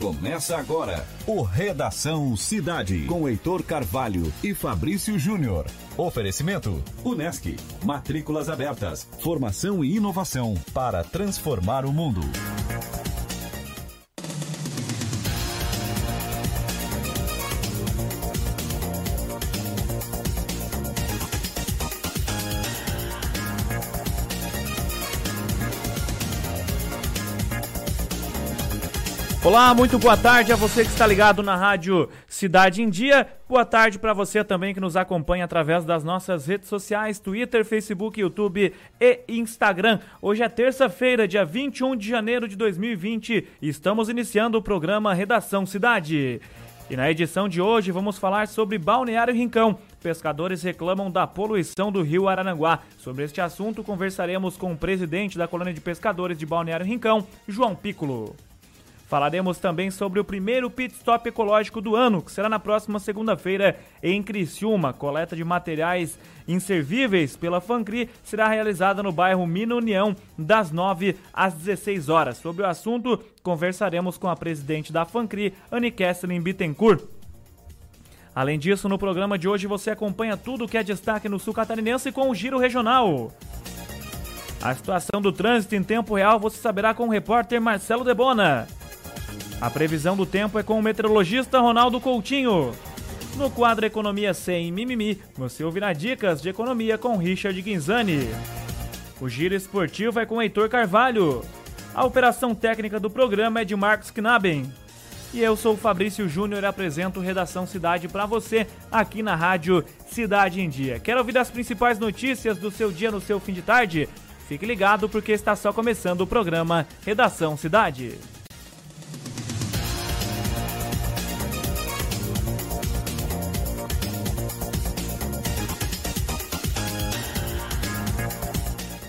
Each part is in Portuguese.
Começa agora o Redação Cidade com Heitor Carvalho e Fabrício Júnior. Oferecimento Unesc. Matrículas abertas. Formação e inovação para transformar o mundo. Olá, muito boa tarde a você que está ligado na rádio Cidade em Dia. Boa tarde para você também que nos acompanha através das nossas redes sociais, Twitter, Facebook, YouTube e Instagram. Hoje é terça-feira, dia 21 de janeiro de 2020 e estamos iniciando o programa Redação Cidade. E na edição de hoje vamos falar sobre Balneário Rincão. Pescadores reclamam da poluição do rio Araranguá. Sobre este assunto conversaremos com o presidente da colônia de pescadores de Balneário Rincão, João Piccolo. Falaremos também sobre o primeiro pit stop ecológico do ano, que será na próxima segunda-feira em Criciúma. Coleta de materiais inservíveis pela Fancri será realizada no bairro Mina União, das 9 às 16 horas. Sobre o assunto, conversaremos com a presidente da Fancri, Anne Kesselin Bittencourt. Além disso, no programa de hoje você acompanha tudo o que é destaque no sul catarinense com o Giro Regional. A situação do trânsito em tempo real você saberá com o repórter Marcelo Debona. A previsão do tempo é com o meteorologista Ronaldo Coutinho. No quadro Economia Sem Mimimi, você ouvirá dicas de economia com Richard Guinzani. O giro esportivo é com Heitor Carvalho. A operação técnica do programa é de Marcos Knaben. E eu sou o Fabrício Júnior e apresento Redação Cidade para você aqui na rádio Cidade em Dia. Quer ouvir as principais notícias do seu dia no seu fim de tarde? Fique ligado porque está só começando o programa Redação Cidade.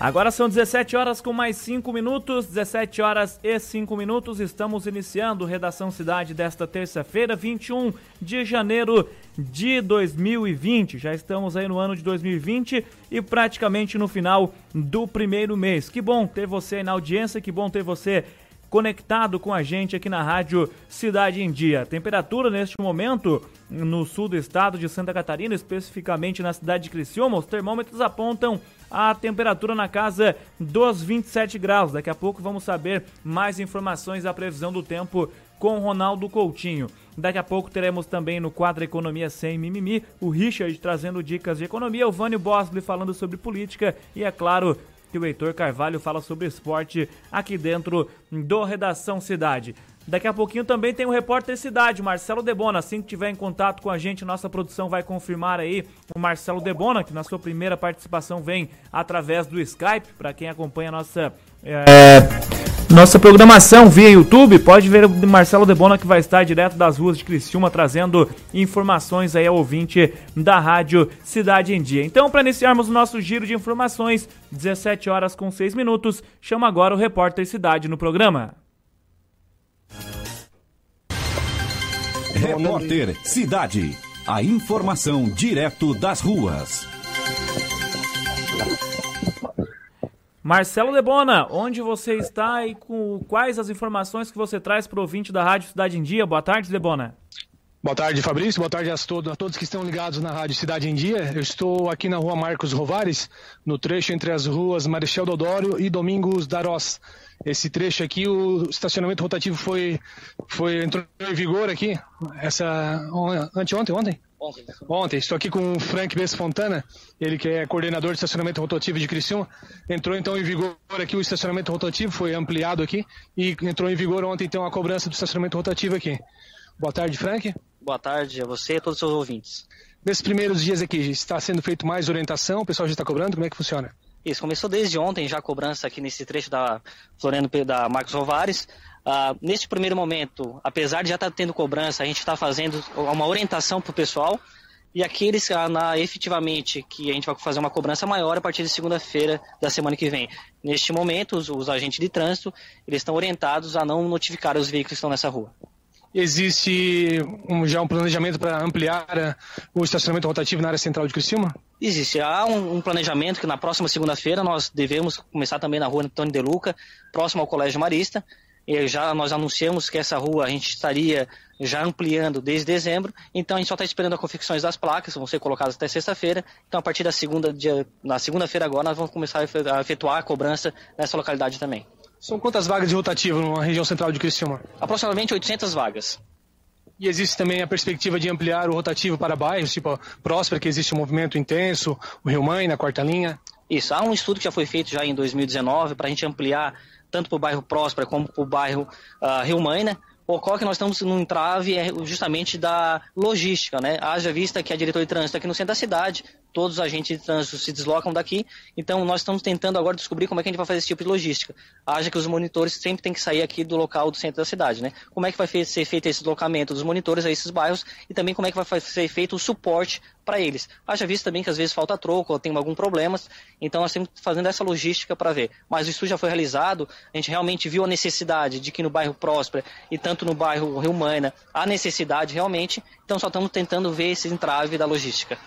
Agora são 17 horas com mais 5 minutos, 17 horas e 5 minutos. Estamos iniciando Redação Cidade desta terça-feira, 21 de janeiro de 2020. Já estamos aí no ano de 2020 e praticamente no final do primeiro mês. Que bom ter você aí na audiência, que bom ter você conectado com a gente aqui na rádio Cidade em Dia. Temperatura neste momento no sul do estado de Santa Catarina, especificamente na cidade de Criciúma, os termômetros apontam a temperatura na casa dos 27 graus. Daqui a pouco vamos saber mais informações da previsão do tempo com Ronaldo Coutinho. Daqui a pouco teremos também no quadro Economia Sem Mimimi o Richard trazendo dicas de economia, o Vânio Bosley falando sobre política e, é claro, que o Heitor Carvalho fala sobre esporte aqui dentro do Redação Cidade. Daqui a pouquinho também tem o repórter Cidade, Marcelo Debona. Assim que tiver em contato com a gente, nossa produção vai confirmar aí o Marcelo Debona, que na sua primeira participação vem através do Skype. Para quem acompanha a nossa. É nossa programação via YouTube, pode ver o Marcelo Debona que vai estar direto das ruas de Criciúma trazendo informações aí ao ouvinte da rádio Cidade em Dia. Então, para iniciarmos o nosso giro de informações, 17 horas com 6 minutos, chama agora o repórter Cidade no programa. Repórter Cidade. A informação direto das ruas. Marcelo Lebona, onde você está e com quais as informações que você traz para o ouvinte da Rádio Cidade em Dia? Boa tarde, Lebona. Boa tarde, Fabrício. Boa tarde a todos, a todos que estão ligados na Rádio Cidade em Dia. Eu estou aqui na rua Marcos Rovares, no trecho entre as ruas Marechal Dodório e Domingos Darós. Esse trecho aqui, o estacionamento rotativo foi, foi entrou em vigor aqui, essa anteontem, ontem? Ontem. Ontem. Estou aqui com o Frank Bess Fontana, ele que é coordenador de estacionamento rotativo de Criciúma. Entrou então em vigor aqui o estacionamento rotativo, foi ampliado aqui e entrou em vigor ontem então a cobrança do estacionamento rotativo aqui. Boa tarde, Frank. Boa tarde a você e a todos os seus ouvintes. Nesses primeiros dias aqui, está sendo feito mais orientação? O pessoal já está cobrando? Como é que funciona? Isso, começou desde ontem já a cobrança aqui nesse trecho da Floriano da Marcos Rovares. Uh, neste primeiro momento, apesar de já estar tá tendo cobrança, a gente está fazendo uma orientação para o pessoal e aqueles uh, na, efetivamente que a gente vai fazer uma cobrança maior a partir de segunda-feira da semana que vem. Neste momento, os, os agentes de trânsito eles estão orientados a não notificar os veículos que estão nessa rua. Existe um, já um planejamento para ampliar uh, o estacionamento rotativo na área central de Criciúma? Existe. Há um, um planejamento que na próxima segunda-feira nós devemos começar também na rua Antônio de Luca, próximo ao Colégio Marista. E já nós anunciamos que essa rua a gente estaria já ampliando desde dezembro, então a gente só está esperando as confecções das placas, vão ser colocadas até sexta-feira. Então a partir da segunda dia, na segunda-feira agora nós vamos começar a efetuar a cobrança nessa localidade também. São quantas vagas de rotativo na região central de Criciúma? Aproximadamente 800 vagas. E existe também a perspectiva de ampliar o rotativo para bairros, tipo Próspera, que existe um movimento intenso, o Rio Mãe na quarta linha? Isso, há um estudo que já foi feito já em 2019 para a gente ampliar tanto para o bairro Próspera como para o bairro uh, Rio Mãe, né? ocorre que nós estamos no entrave é justamente da logística, né? Haja vista que a diretoria de trânsito aqui no centro da cidade, todos os agentes de trânsito se deslocam daqui, então nós estamos tentando agora descobrir como é que a gente vai fazer esse tipo de logística. Haja que os monitores sempre têm que sair aqui do local do centro da cidade, né? Como é que vai ser feito esse deslocamento dos monitores a esses bairros e também como é que vai ser feito o suporte para eles. Haja visto também que às vezes falta troco ou tem algum problema, então nós estamos fazendo essa logística para ver. Mas o estudo já foi realizado, a gente realmente viu a necessidade de que no bairro Próspera e tanto no bairro Rio Maina, há necessidade realmente, então só estamos tentando ver esse entrave da logística.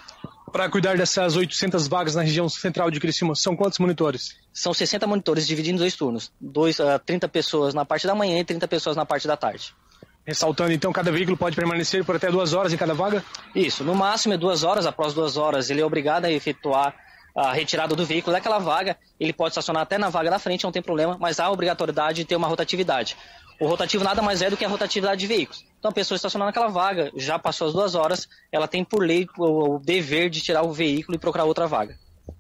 Para cuidar dessas 800 vagas na região central de Criciúma, são quantos monitores? São 60 monitores divididos em dois turnos, dois, uh, ah, 30 pessoas na parte da manhã e 30 pessoas na parte da tarde. Ressaltando, então, cada veículo pode permanecer por até duas horas em cada vaga? Isso, no máximo é duas horas. Após duas horas, ele é obrigado a efetuar a retirada do veículo daquela vaga. Ele pode estacionar até na vaga da frente, não tem problema, mas há a obrigatoriedade de ter uma rotatividade. O rotativo nada mais é do que a rotatividade de veículos. Então, a pessoa estacionando naquela vaga, já passou as duas horas, ela tem por lei o dever de tirar o veículo e procurar outra vaga.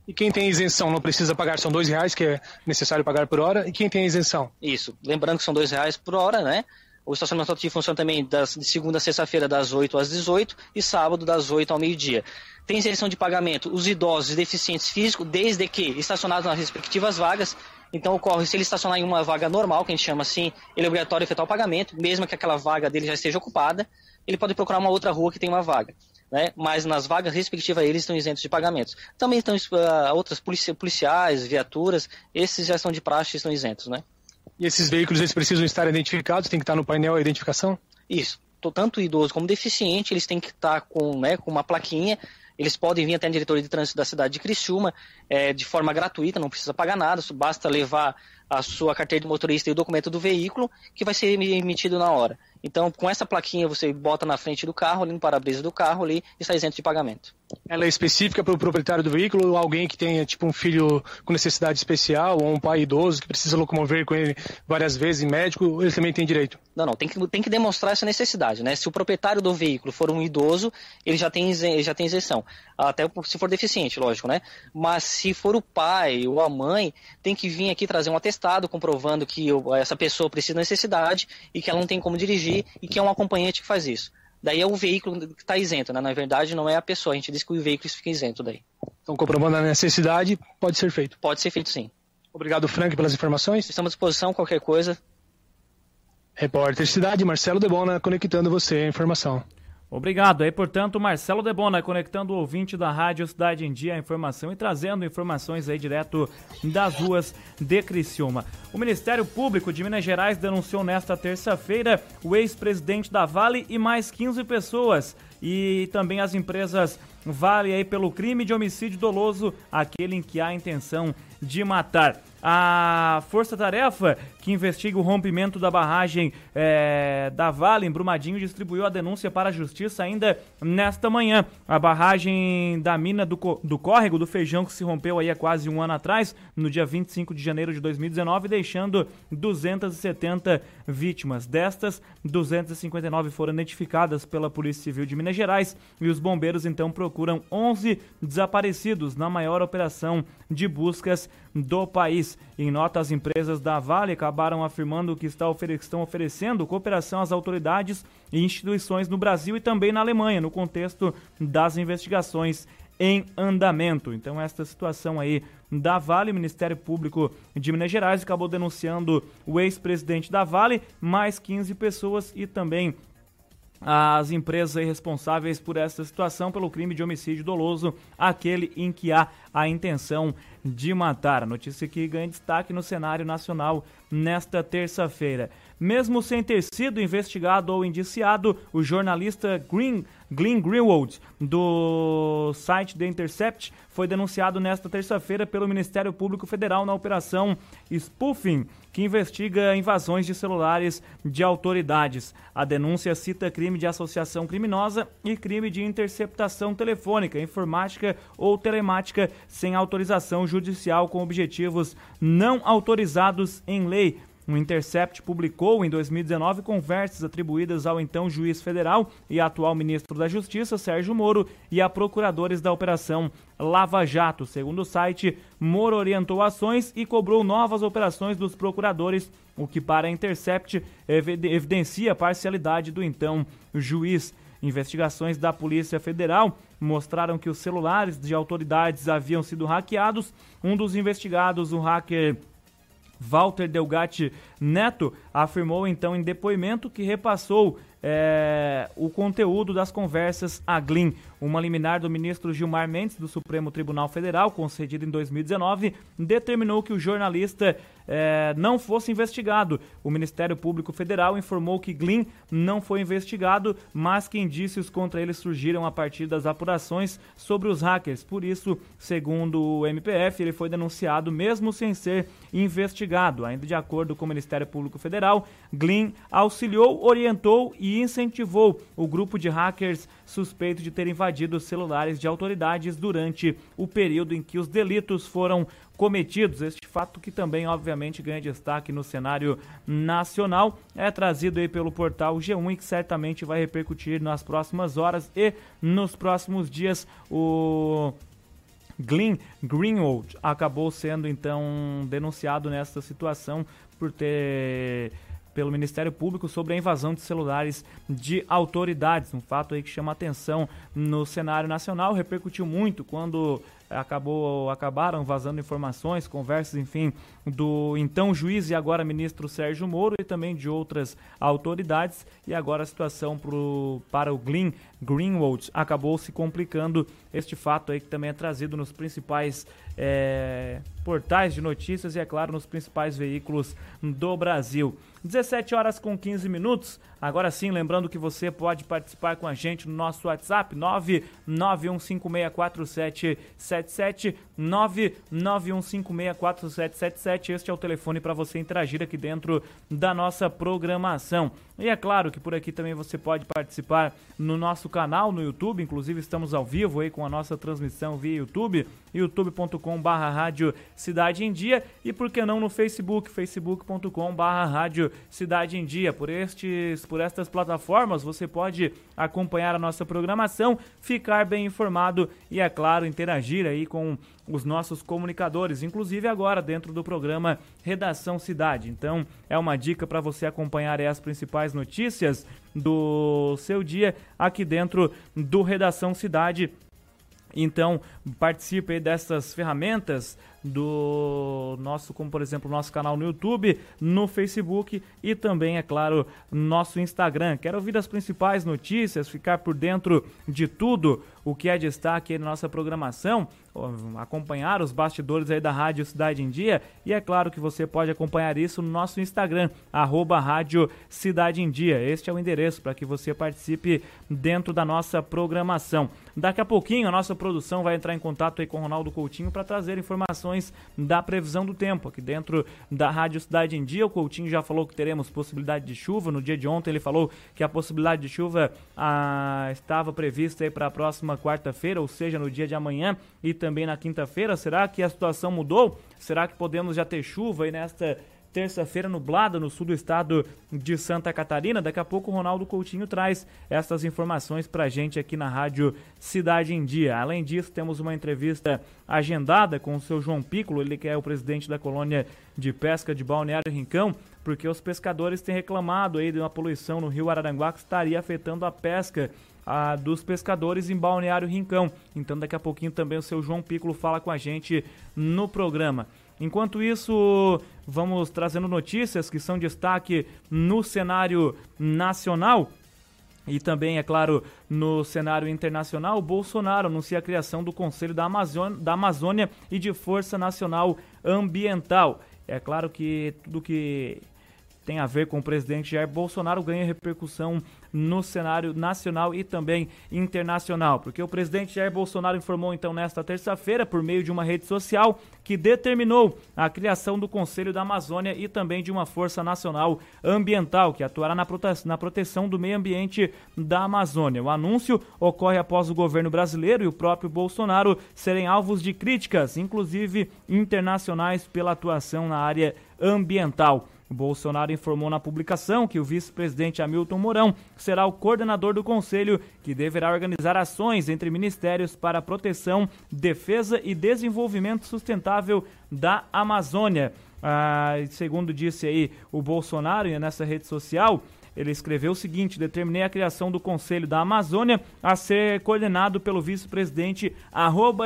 E quem tem isenção não precisa pagar, são dois reais que é necessário pagar por hora. E quem tem isenção? Isso, lembrando que são dois reais por hora, né? O estacionamento rotativo funciona também das, de segunda a sexta-feira, das 8 às 18 e sábado, das 8 ao meio-dia. Tem isenção de pagamento os idosos e deficientes físicos, desde que estacionados nas respectivas vagas. Então, ocorre, se ele estacionar em uma vaga normal, que a gente chama assim, ele é obrigatório efetuar o pagamento, mesmo que aquela vaga dele já esteja ocupada, ele pode procurar uma outra rua que tem uma vaga. Né? Mas nas vagas respectivas eles estão isentos de pagamentos. Também estão uh, outras policiais, viaturas, esses já estão de praxe e estão isentos, né? E esses veículos eles precisam estar identificados, tem que estar no painel a identificação? Isso. Tanto idoso como deficiente, eles têm que estar com, né, com uma plaquinha. Eles podem vir até a diretoria de trânsito da cidade de Criciúma é, de forma gratuita, não precisa pagar nada, basta levar a sua carteira de motorista e o documento do veículo, que vai ser emitido na hora. Então, com essa plaquinha, você bota na frente do carro, ali no para-brisa do carro ali, e está isento de pagamento. Ela é específica para o proprietário do veículo ou alguém que tenha, tipo, um filho com necessidade especial ou um pai idoso que precisa locomover com ele várias vezes em médico, ele também tem direito? Não, não, tem que, tem que demonstrar essa necessidade, né? Se o proprietário do veículo for um idoso, ele já tem, já tem isenção. Até se for deficiente, lógico, né? Mas se for o pai ou a mãe, tem que vir aqui trazer um atestado comprovando que essa pessoa precisa de necessidade e que ela não tem como dirigir e que é um acompanhante que faz isso. Daí é o veículo que está isento, né? Na verdade, não é a pessoa. A gente diz que o veículo fica isento daí. Então, comprovando a necessidade, pode ser feito? Pode ser feito, sim. Obrigado, Frank, pelas informações. Estamos à disposição, qualquer coisa. Repórter Cidade, Marcelo Debona, conectando você à informação. Obrigado. Aí, portanto, Marcelo Debona conectando o ouvinte da Rádio Cidade em Dia a informação e trazendo informações aí direto das ruas de Criciúma. O Ministério Público de Minas Gerais denunciou nesta terça-feira o ex-presidente da Vale e mais 15 pessoas e também as empresas Vale aí pelo crime de homicídio doloso, aquele em que há intenção de matar. A Força Tarefa, que investiga o rompimento da barragem é, da Vale em Brumadinho, distribuiu a denúncia para a Justiça ainda nesta manhã. A barragem da mina do, do Córrego do Feijão, que se rompeu aí há quase um ano atrás, no dia 25 de janeiro de 2019, deixando 270 vítimas. Destas, 259 foram identificadas pela Polícia Civil de Minas Gerais e os bombeiros então procuram 11 desaparecidos na maior operação de buscas do país. Em nota, as empresas da Vale acabaram afirmando que estão oferecendo cooperação às autoridades e instituições no Brasil e também na Alemanha, no contexto das investigações em andamento. Então, esta situação aí da Vale, Ministério Público de Minas Gerais acabou denunciando o ex-presidente da Vale, mais 15 pessoas e também as empresas responsáveis por essa situação pelo crime de homicídio doloso, aquele em que há a intenção de matar. Notícia que ganha destaque no cenário nacional nesta terça-feira. Mesmo sem ter sido investigado ou indiciado, o jornalista Green, Glenn Greenwald, do site The Intercept, foi denunciado nesta terça-feira pelo Ministério Público Federal na Operação Spoofing, que investiga invasões de celulares de autoridades. A denúncia cita crime de associação criminosa e crime de interceptação telefônica, informática ou telemática sem autorização judicial com objetivos não autorizados em lei o Intercept publicou em 2019 conversas atribuídas ao então juiz federal e atual ministro da Justiça, Sérgio Moro, e a procuradores da Operação Lava Jato. Segundo o site, Moro orientou ações e cobrou novas operações dos procuradores, o que para a Intercept evidencia a parcialidade do então juiz. Investigações da Polícia Federal mostraram que os celulares de autoridades haviam sido hackeados. Um dos investigados, o hacker Walter Delgatti Neto afirmou então em depoimento que repassou é, o conteúdo das conversas a Glyn. Uma liminar do ministro Gilmar Mendes, do Supremo Tribunal Federal, concedida em 2019, determinou que o jornalista é, não fosse investigado. O Ministério Público Federal informou que Glyn não foi investigado, mas que indícios contra ele surgiram a partir das apurações sobre os hackers. Por isso, segundo o MPF, ele foi denunciado mesmo sem ser investigado. Ainda de acordo com o Ministério Público Federal, Glyn auxiliou, orientou e incentivou o grupo de hackers suspeito de ter invadido celulares de autoridades durante o período em que os delitos foram cometidos. Este fato que também, obviamente, ganha destaque no cenário nacional, é trazido aí pelo portal G1 e que certamente vai repercutir nas próximas horas e nos próximos dias. O Glenn Greenwald acabou sendo então denunciado nessa situação por ter pelo Ministério Público sobre a invasão de celulares de autoridades. Um fato aí que chama atenção no cenário nacional, repercutiu muito quando acabou acabaram vazando informações, conversas, enfim, do então juiz e agora ministro Sérgio Moro e também de outras autoridades. E agora a situação pro, para o Glenn Greenwald acabou se complicando. Este fato aí que também é trazido nos principais é, portais de notícias e, é claro, nos principais veículos do Brasil. 17 horas com 15 minutos. Agora sim, lembrando que você pode participar com a gente no nosso WhatsApp 991564777 991564777. Este é o telefone para você interagir aqui dentro da nossa programação. E é claro que por aqui também você pode participar no nosso canal no YouTube, inclusive estamos ao vivo aí com a nossa transmissão via YouTube, youtube.com/barra rádio Cidade em Dia e por que não no Facebook, facebook.com/barra rádio Cidade em Dia. Por estes, por estas plataformas você pode acompanhar a nossa programação, ficar bem informado e é claro interagir aí com os nossos comunicadores, inclusive agora dentro do programa Redação Cidade. Então, é uma dica para você acompanhar as principais notícias do seu dia aqui dentro do Redação Cidade. Então, participe dessas ferramentas do nosso, como por exemplo, nosso canal no YouTube, no Facebook e também, é claro, nosso Instagram. Quero ouvir as principais notícias, ficar por dentro de tudo o que é destaque na nossa programação, acompanhar os bastidores aí da Rádio Cidade em Dia e é claro que você pode acompanhar isso no nosso Instagram, arroba Rádio Cidade em Dia. Este é o endereço para que você participe dentro da nossa programação. Daqui a pouquinho a nossa produção vai entrar em contato aí com o Ronaldo Coutinho para trazer informações da previsão do tempo. Aqui dentro da Rádio Cidade em Dia, o Coutinho já falou que teremos possibilidade de chuva. No dia de ontem ele falou que a possibilidade de chuva ah, estava prevista para a próxima quarta-feira, ou seja, no dia de amanhã e também na quinta-feira. Será que a situação mudou? Será que podemos já ter chuva aí nesta terça-feira nublada no sul do estado de Santa Catarina. Daqui a pouco o Ronaldo Coutinho traz essas informações para a gente aqui na Rádio Cidade em Dia. Além disso, temos uma entrevista agendada com o seu João Piccolo, ele que é o presidente da colônia de pesca de Balneário Rincão, porque os pescadores têm reclamado aí de uma poluição no rio Araranguá que estaria afetando a pesca dos pescadores em Balneário Rincão. Então daqui a pouquinho também o seu João Piccolo fala com a gente no programa. Enquanto isso, vamos trazendo notícias que são destaque no cenário nacional. E também, é claro, no cenário internacional, Bolsonaro anuncia a criação do Conselho da Amazônia, da Amazônia e de Força Nacional Ambiental. É claro que tudo que tem a ver com o presidente Jair Bolsonaro ganha repercussão no cenário nacional e também internacional, porque o presidente Jair Bolsonaro informou então nesta terça-feira, por meio de uma rede social, que determinou a criação do Conselho da Amazônia e também de uma Força Nacional Ambiental, que atuará na, prote na proteção do meio ambiente da Amazônia. O anúncio ocorre após o governo brasileiro e o próprio Bolsonaro serem alvos de críticas, inclusive internacionais, pela atuação na área ambiental. Bolsonaro informou na publicação que o vice-presidente Hamilton Mourão será o coordenador do conselho, que deverá organizar ações entre ministérios para proteção, defesa e desenvolvimento sustentável da Amazônia. Ah, segundo disse aí o Bolsonaro nessa rede social, ele escreveu o seguinte: determinei a criação do Conselho da Amazônia a ser coordenado pelo vice-presidente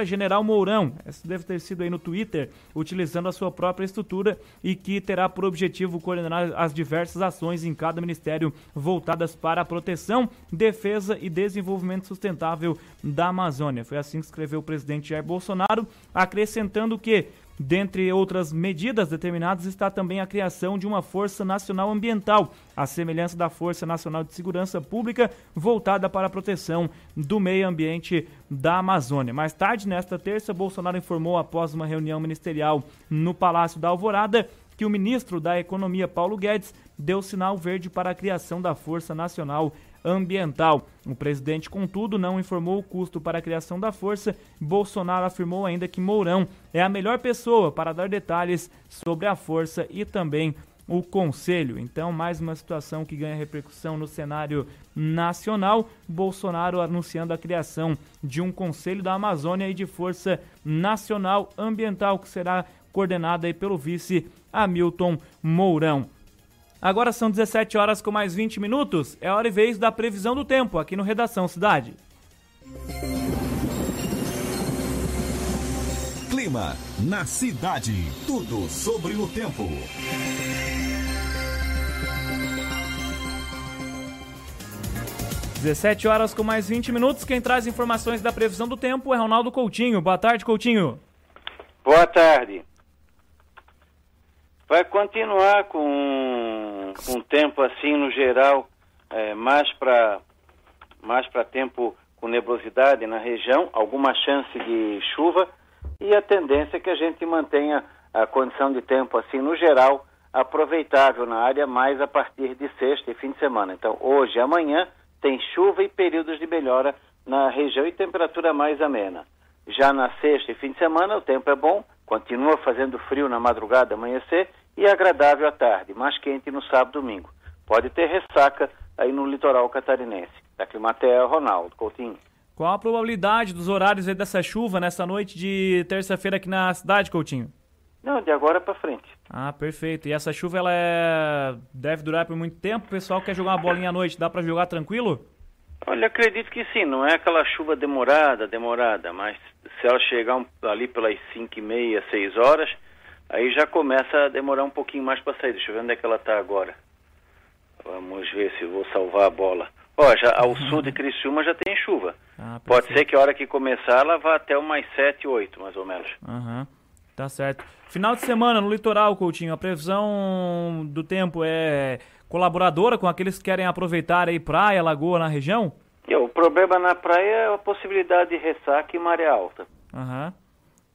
General Mourão. Isso deve ter sido aí no Twitter, utilizando a sua própria estrutura e que terá por objetivo coordenar as diversas ações em cada ministério voltadas para a proteção, defesa e desenvolvimento sustentável da Amazônia. Foi assim que escreveu o presidente Jair Bolsonaro, acrescentando que Dentre outras medidas determinadas está também a criação de uma Força Nacional Ambiental, à semelhança da Força Nacional de Segurança Pública, voltada para a proteção do meio ambiente da Amazônia. Mais tarde, nesta terça, Bolsonaro informou, após uma reunião ministerial no Palácio da Alvorada, que o ministro da Economia, Paulo Guedes, deu sinal verde para a criação da Força Nacional ambiental. O presidente, contudo, não informou o custo para a criação da força. Bolsonaro afirmou ainda que Mourão é a melhor pessoa para dar detalhes sobre a força e também o Conselho. Então, mais uma situação que ganha repercussão no cenário nacional. Bolsonaro anunciando a criação de um Conselho da Amazônia e de Força Nacional Ambiental, que será coordenada pelo vice Hamilton Mourão. Agora são 17 horas com mais 20 minutos. É hora e vez da previsão do tempo aqui no Redação Cidade. Clima na cidade. Tudo sobre o tempo. Dezessete horas com mais 20 minutos. Quem traz informações da previsão do tempo é Ronaldo Coutinho. Boa tarde, Coutinho. Boa tarde. Vai continuar com um tempo assim no geral, é, mais para mais para tempo com nebulosidade na região, alguma chance de chuva e a tendência é que a gente mantenha a condição de tempo assim no geral aproveitável na área mais a partir de sexta e fim de semana. Então, hoje e amanhã tem chuva e períodos de melhora na região e temperatura mais amena. Já na sexta e fim de semana o tempo é bom, continua fazendo frio na madrugada, amanhecer e agradável à tarde, mais quente no sábado e domingo. Pode ter ressaca aí no litoral catarinense. Da Climatea, Ronaldo Coutinho. Qual a probabilidade dos horários dessa chuva nessa noite de terça-feira aqui na cidade, Coutinho? Não, de agora para frente. Ah, perfeito. E essa chuva ela é... deve durar por muito tempo? O pessoal quer jogar uma bolinha à noite, dá para jogar tranquilo? Olha, acredito que sim. Não é aquela chuva demorada, demorada, mas se ela chegar ali pelas 5 e meia, 6 horas, Aí já começa a demorar um pouquinho mais para sair. Deixa eu ver onde é que ela está agora. Vamos ver se vou salvar a bola. Ó, já ao uhum. sul de Criciúma já tem chuva. Ah, Pode ser que a hora que começar ela vá até umas 7, 8, mais ou menos. Uhum. Tá certo. Final de semana no litoral, Coutinho, a previsão do tempo é colaboradora com aqueles que querem aproveitar aí praia, lagoa na região? O problema na praia é a possibilidade de ressaca e maré alta. Aham. Uhum.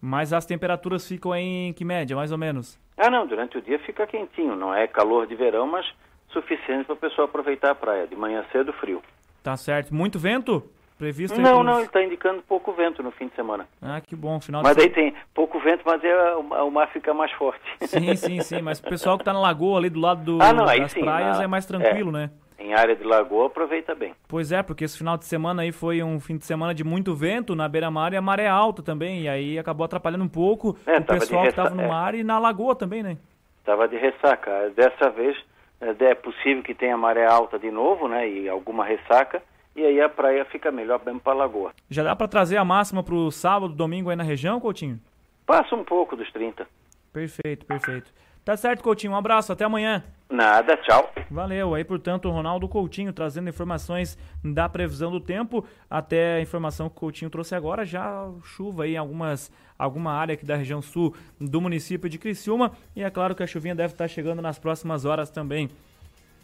Mas as temperaturas ficam em que média, mais ou menos? Ah, não, durante o dia fica quentinho, não é calor de verão, mas suficiente para o pessoal aproveitar a praia. De manhã cedo, frio. Tá certo. Muito vento? Previsto Não, não, ele está indicando pouco vento no fim de semana. Ah, que bom, final Mas aí tem pouco vento, mas é, o, mar fica mais forte. Sim, sim, sim, mas o pessoal que está na lagoa ali do lado do, ah, não, das sim, praias na... é mais tranquilo, é. né? Em área de lagoa, aproveita bem. Pois é, porque esse final de semana aí foi um fim de semana de muito vento na beira-mar e a maré alta também, e aí acabou atrapalhando um pouco é, o pessoal que estava no é. mar e na lagoa também, né? Estava de ressaca. Dessa vez é, é possível que tenha maré alta de novo, né, e alguma ressaca, e aí a praia fica melhor mesmo para a lagoa. Já dá para trazer a máxima para o sábado, domingo aí na região, Coutinho? Passa um pouco dos 30. Perfeito, perfeito. Tá certo, Coutinho. Um abraço, até amanhã. Nada, tchau. Valeu. Aí, portanto, o Ronaldo Coutinho trazendo informações da previsão do tempo. Até a informação que o Coutinho trouxe agora, já chuva aí em algumas, alguma área aqui da região sul do município de Criciúma. E é claro que a chuvinha deve estar chegando nas próximas horas também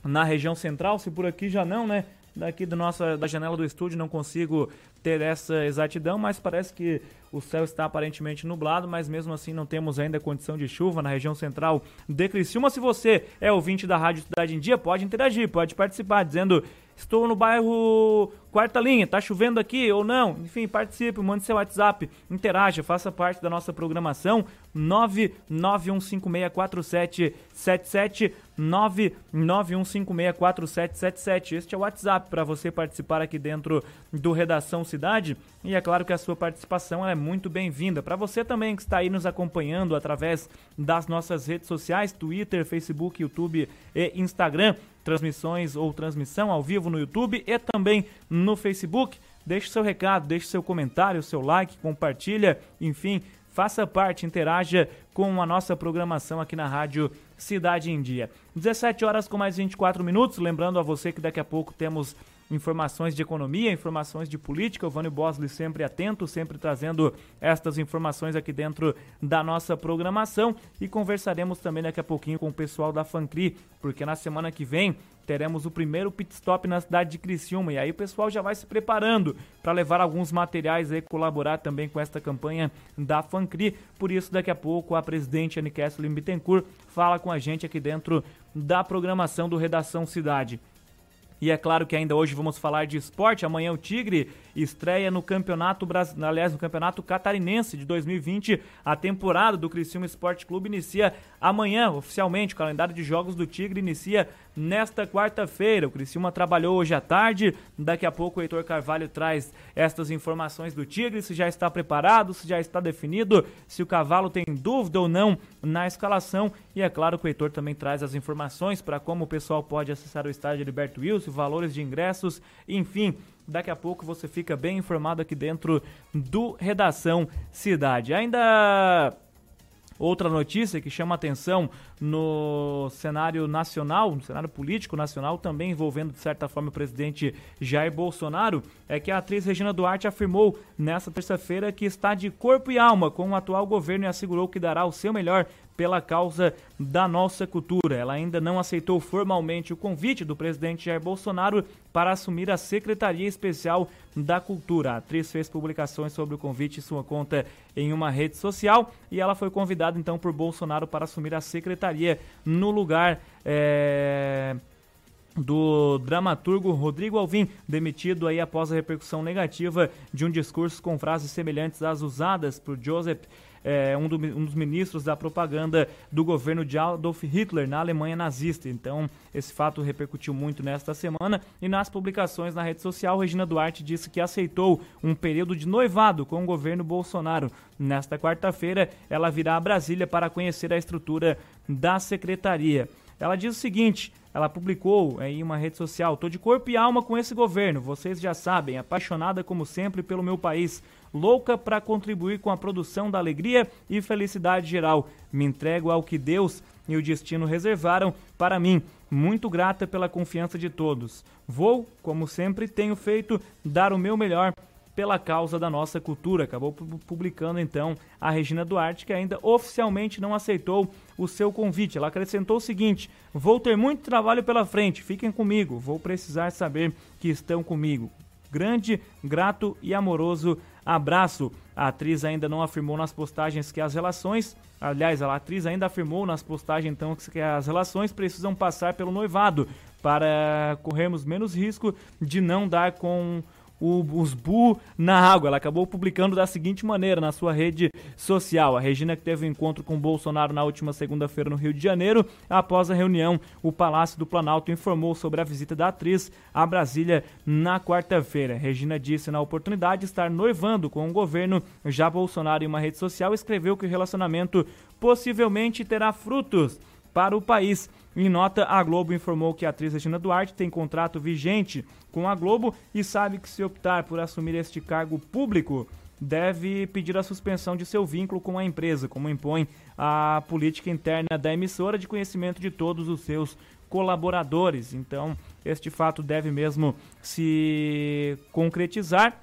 na região central. Se por aqui já não, né? Daqui do nossa, da janela do estúdio não consigo ter essa exatidão, mas parece que o céu está aparentemente nublado, mas mesmo assim não temos ainda condição de chuva na região central de Criciúma. Se você é ouvinte da Rádio Cidade em Dia, pode interagir, pode participar, dizendo estou no bairro Quarta Linha, tá chovendo aqui ou não? Enfim, participe, mande seu WhatsApp, interaja, faça parte da nossa programação 991564777 991564777. Este é o WhatsApp para você participar aqui dentro do Redação Cidade. E é claro que a sua participação é muito bem-vinda. Para você também que está aí nos acompanhando através das nossas redes sociais, Twitter, Facebook, YouTube e Instagram, transmissões ou transmissão ao vivo no YouTube e também no Facebook. Deixe seu recado, deixe seu comentário, seu like, compartilha, enfim, faça parte, interaja com a nossa programação aqui na Rádio Cidade em Dia. 17 horas com mais 24 minutos. Lembrando a você que daqui a pouco temos informações de economia, informações de política. O Vânio Bosley sempre atento, sempre trazendo estas informações aqui dentro da nossa programação. E conversaremos também daqui a pouquinho com o pessoal da Fancri, porque na semana que vem teremos o primeiro pit stop na cidade de Criciúma. E aí o pessoal já vai se preparando para levar alguns materiais e colaborar também com esta campanha da Fancri. Por isso, daqui a pouco, a presidente Anne Kesslin Bittencourt fala com a gente aqui dentro da programação do Redação Cidade. E é claro que ainda hoje vamos falar de esporte. Amanhã o Tigre estreia no Campeonato Brasileiro, aliás, no Campeonato Catarinense de 2020. A temporada do Criciúma Esporte Clube inicia amanhã, oficialmente. O calendário de jogos do Tigre inicia nesta quarta-feira. O Criciúma trabalhou hoje à tarde. Daqui a pouco o Heitor Carvalho traz estas informações do Tigre, se já está preparado, se já está definido, se o cavalo tem dúvida ou não na escalação. E é claro que o Heitor também traz as informações para como o pessoal pode acessar o estádio Liberto Wilson, valores de ingressos, enfim. Daqui a pouco você fica bem informado aqui dentro do Redação Cidade. Ainda outra notícia que chama atenção no cenário nacional, no cenário político nacional, também envolvendo de certa forma o presidente Jair Bolsonaro, é que a atriz Regina Duarte afirmou nesta terça-feira que está de corpo e alma com o atual governo e assegurou que dará o seu melhor pela causa da nossa cultura. Ela ainda não aceitou formalmente o convite do presidente Jair Bolsonaro para assumir a Secretaria Especial da Cultura. A atriz fez publicações sobre o convite em sua conta em uma rede social e ela foi convidada então por Bolsonaro para assumir a secretaria no lugar. É do dramaturgo Rodrigo Alvim, demitido aí após a repercussão negativa de um discurso com frases semelhantes às usadas por Joseph é, um, do, um, dos ministros da propaganda do governo de Adolf Hitler na Alemanha nazista. Então, esse fato repercutiu muito nesta semana. E nas publicações na rede social, Regina Duarte disse que aceitou um período de noivado com o governo Bolsonaro. Nesta quarta-feira, ela virá a Brasília para conhecer a estrutura da secretaria. Ela diz o seguinte: ela publicou em uma rede social: Tô de corpo e alma com esse governo, vocês já sabem, apaixonada como sempre pelo meu país louca para contribuir com a produção da alegria e felicidade geral. Me entrego ao que Deus e o destino reservaram para mim. Muito grata pela confiança de todos. Vou, como sempre tenho feito, dar o meu melhor pela causa da nossa cultura. Acabou publicando então a Regina Duarte, que ainda oficialmente não aceitou o seu convite. Ela acrescentou o seguinte: Vou ter muito trabalho pela frente, fiquem comigo, vou precisar saber que estão comigo. Grande, grato e amoroso abraço. A atriz ainda não afirmou nas postagens que as relações, aliás, a atriz ainda afirmou nas postagens então que as relações precisam passar pelo noivado para corrermos menos risco de não dar com o, os Bu na água. Ela acabou publicando da seguinte maneira na sua rede social. A Regina que teve um encontro com Bolsonaro na última segunda-feira no Rio de Janeiro. Após a reunião, o Palácio do Planalto informou sobre a visita da atriz a Brasília na quarta-feira. Regina disse na oportunidade estar noivando com o governo. Já Bolsonaro em uma rede social escreveu que o relacionamento possivelmente terá frutos para o país. Em nota, a Globo informou que a atriz Regina Duarte tem contrato vigente com a Globo e sabe que se optar por assumir este cargo público, deve pedir a suspensão de seu vínculo com a empresa, como impõe a política interna da emissora de conhecimento de todos os seus colaboradores. Então, este fato deve mesmo se concretizar.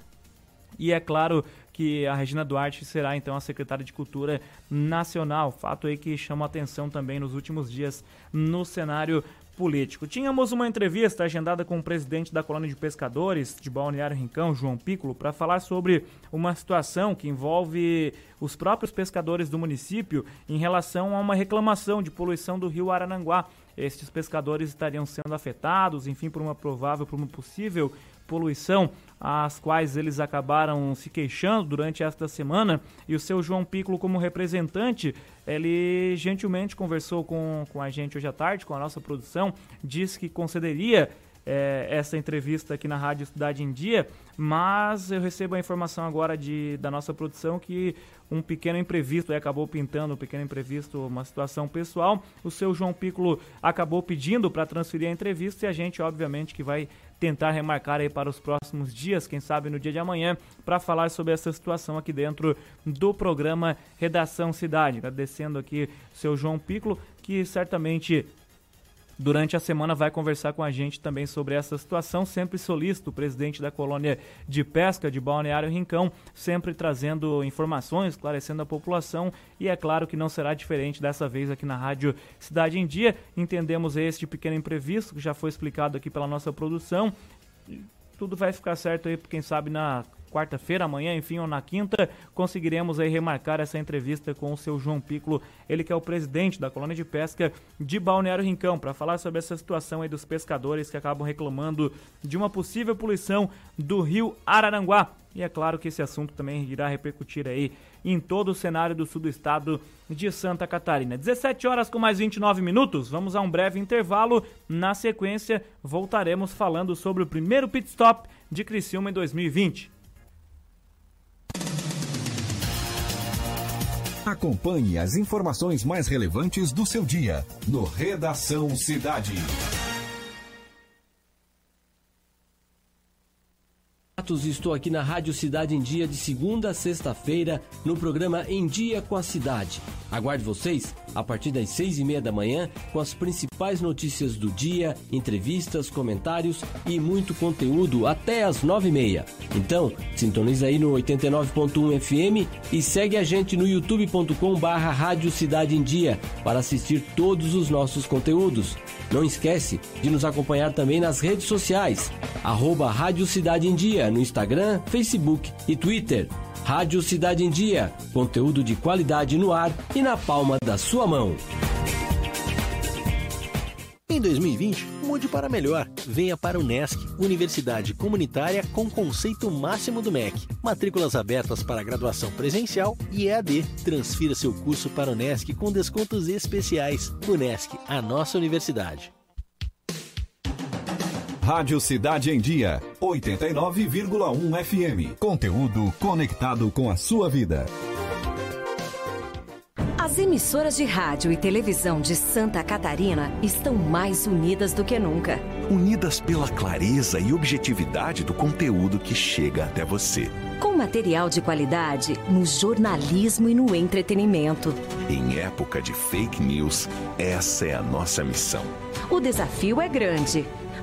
E é claro que a Regina Duarte será então a secretária de Cultura Nacional. Fato aí que chama atenção também nos últimos dias no cenário político. Tínhamos uma entrevista agendada com o presidente da colônia de pescadores de Balneário Rincão, João Piccolo, para falar sobre uma situação que envolve os próprios pescadores do município em relação a uma reclamação de poluição do rio Arananguá. Estes pescadores estariam sendo afetados, enfim, por uma provável, por uma possível poluição, as quais eles acabaram se queixando durante esta semana. E o seu João Piccolo, como representante, ele gentilmente conversou com, com a gente hoje à tarde, com a nossa produção, disse que concederia é, essa entrevista aqui na Rádio Cidade em Dia, mas eu recebo a informação agora de, da nossa produção que um pequeno imprevisto, acabou pintando um pequeno imprevisto, uma situação pessoal. O seu João Piccolo acabou pedindo para transferir a entrevista e a gente, obviamente, que vai tentar remarcar aí para os próximos dias, quem sabe no dia de amanhã, para falar sobre essa situação aqui dentro do programa Redação Cidade. Agradecendo aqui o seu João Piccolo, que certamente durante a semana vai conversar com a gente também sobre essa situação. Sempre solícito, o presidente da colônia de pesca de Balneário Rincão, sempre trazendo informações, esclarecendo a população e é claro que não será diferente dessa vez aqui na Rádio Cidade em Dia. Entendemos este pequeno imprevisto que já foi explicado aqui pela nossa produção. Tudo vai ficar certo aí, quem sabe, na quarta-feira, amanhã, enfim, ou na quinta, conseguiremos aí remarcar essa entrevista com o seu João Piccolo, ele que é o presidente da colônia de pesca de Balneário Rincão, para falar sobre essa situação aí dos pescadores que acabam reclamando de uma possível poluição do rio Araranguá. E é claro que esse assunto também irá repercutir aí em todo o cenário do sul do estado de Santa Catarina. 17 horas com mais 29 minutos, vamos a um breve intervalo. Na sequência, voltaremos falando sobre o primeiro pit stop de Criciúma em 2020. Acompanhe as informações mais relevantes do seu dia no Redação Cidade. Estou aqui na Rádio Cidade em Dia de segunda a sexta-feira no programa Em Dia com a Cidade. Aguarde vocês a partir das seis e meia da manhã com as principais notícias do dia, entrevistas, comentários e muito conteúdo até as nove e meia. Então, sintonize aí no 89.1 FM e segue a gente no youtube.com Rádio Cidade em Dia para assistir todos os nossos conteúdos. Não esquece de nos acompanhar também nas redes sociais, arroba Rádio Cidade em Dia no Instagram, Facebook e Twitter. Rádio Cidade em Dia, conteúdo de qualidade no ar e na palma da sua mão. Em 2020, mude para melhor. Venha para o NESC, Universidade Comunitária com conceito máximo do MEC. Matrículas abertas para graduação presencial e EAD. Transfira seu curso para o NESC com descontos especiais. NESC, a nossa universidade. Rádio Cidade em Dia, 89,1 FM. Conteúdo conectado com a sua vida. As emissoras de rádio e televisão de Santa Catarina estão mais unidas do que nunca. Unidas pela clareza e objetividade do conteúdo que chega até você. Com material de qualidade no jornalismo e no entretenimento. Em época de fake news, essa é a nossa missão. O desafio é grande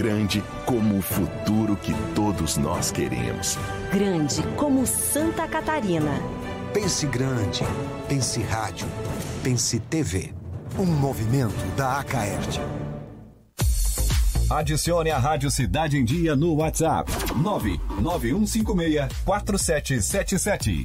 Grande como o futuro que todos nós queremos grande como Santa Catarina. Pense grande, pense rádio, pense TV. Um movimento da Acaerte. Adicione a Rádio Cidade em Dia no WhatsApp 99156 4777.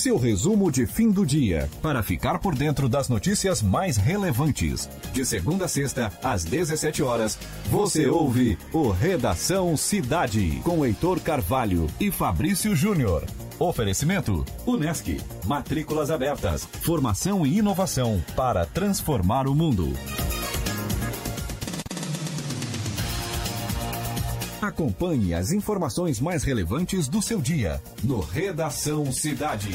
Seu resumo de fim do dia, para ficar por dentro das notícias mais relevantes. De segunda a sexta, às 17 horas, você ouve o Redação Cidade, com Heitor Carvalho e Fabrício Júnior. Oferecimento: Unesc. Matrículas abertas. Formação e inovação para transformar o mundo. Acompanhe as informações mais relevantes do seu dia no Redação Cidade.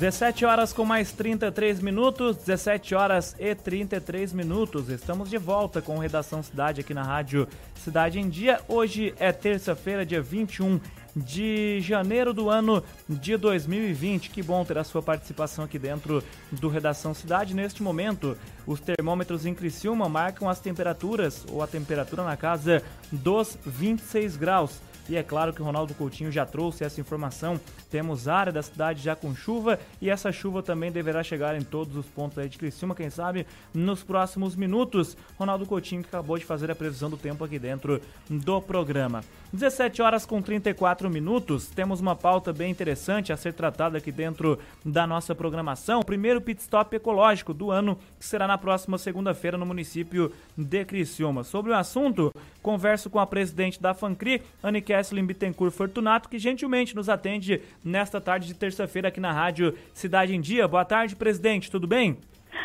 17 horas com mais 33 minutos, 17 horas e 33 minutos. Estamos de volta com Redação Cidade aqui na Rádio Cidade em Dia. Hoje é terça-feira, dia 21 de janeiro do ano de 2020. Que bom ter a sua participação aqui dentro do Redação Cidade. Neste momento, os termômetros em Criciúma marcam as temperaturas, ou a temperatura na casa dos 26 graus. E é claro que o Ronaldo Coutinho já trouxe essa informação. Temos área da cidade já com chuva e essa chuva também deverá chegar em todos os pontos aí de Criciúma, quem sabe nos próximos minutos. Ronaldo Coutinho que acabou de fazer a previsão do tempo aqui dentro do programa. 17 horas com 34 minutos. Temos uma pauta bem interessante a ser tratada aqui dentro da nossa programação. O primeiro pit stop ecológico do ano, que será na próxima segunda-feira no município de Criciúma. Sobre o assunto, converso com a presidente da FANCRI, Anne Kesslin Bittencourt Fortunato, que gentilmente nos atende nesta tarde de terça-feira aqui na Rádio Cidade em Dia. Boa tarde, presidente, tudo bem?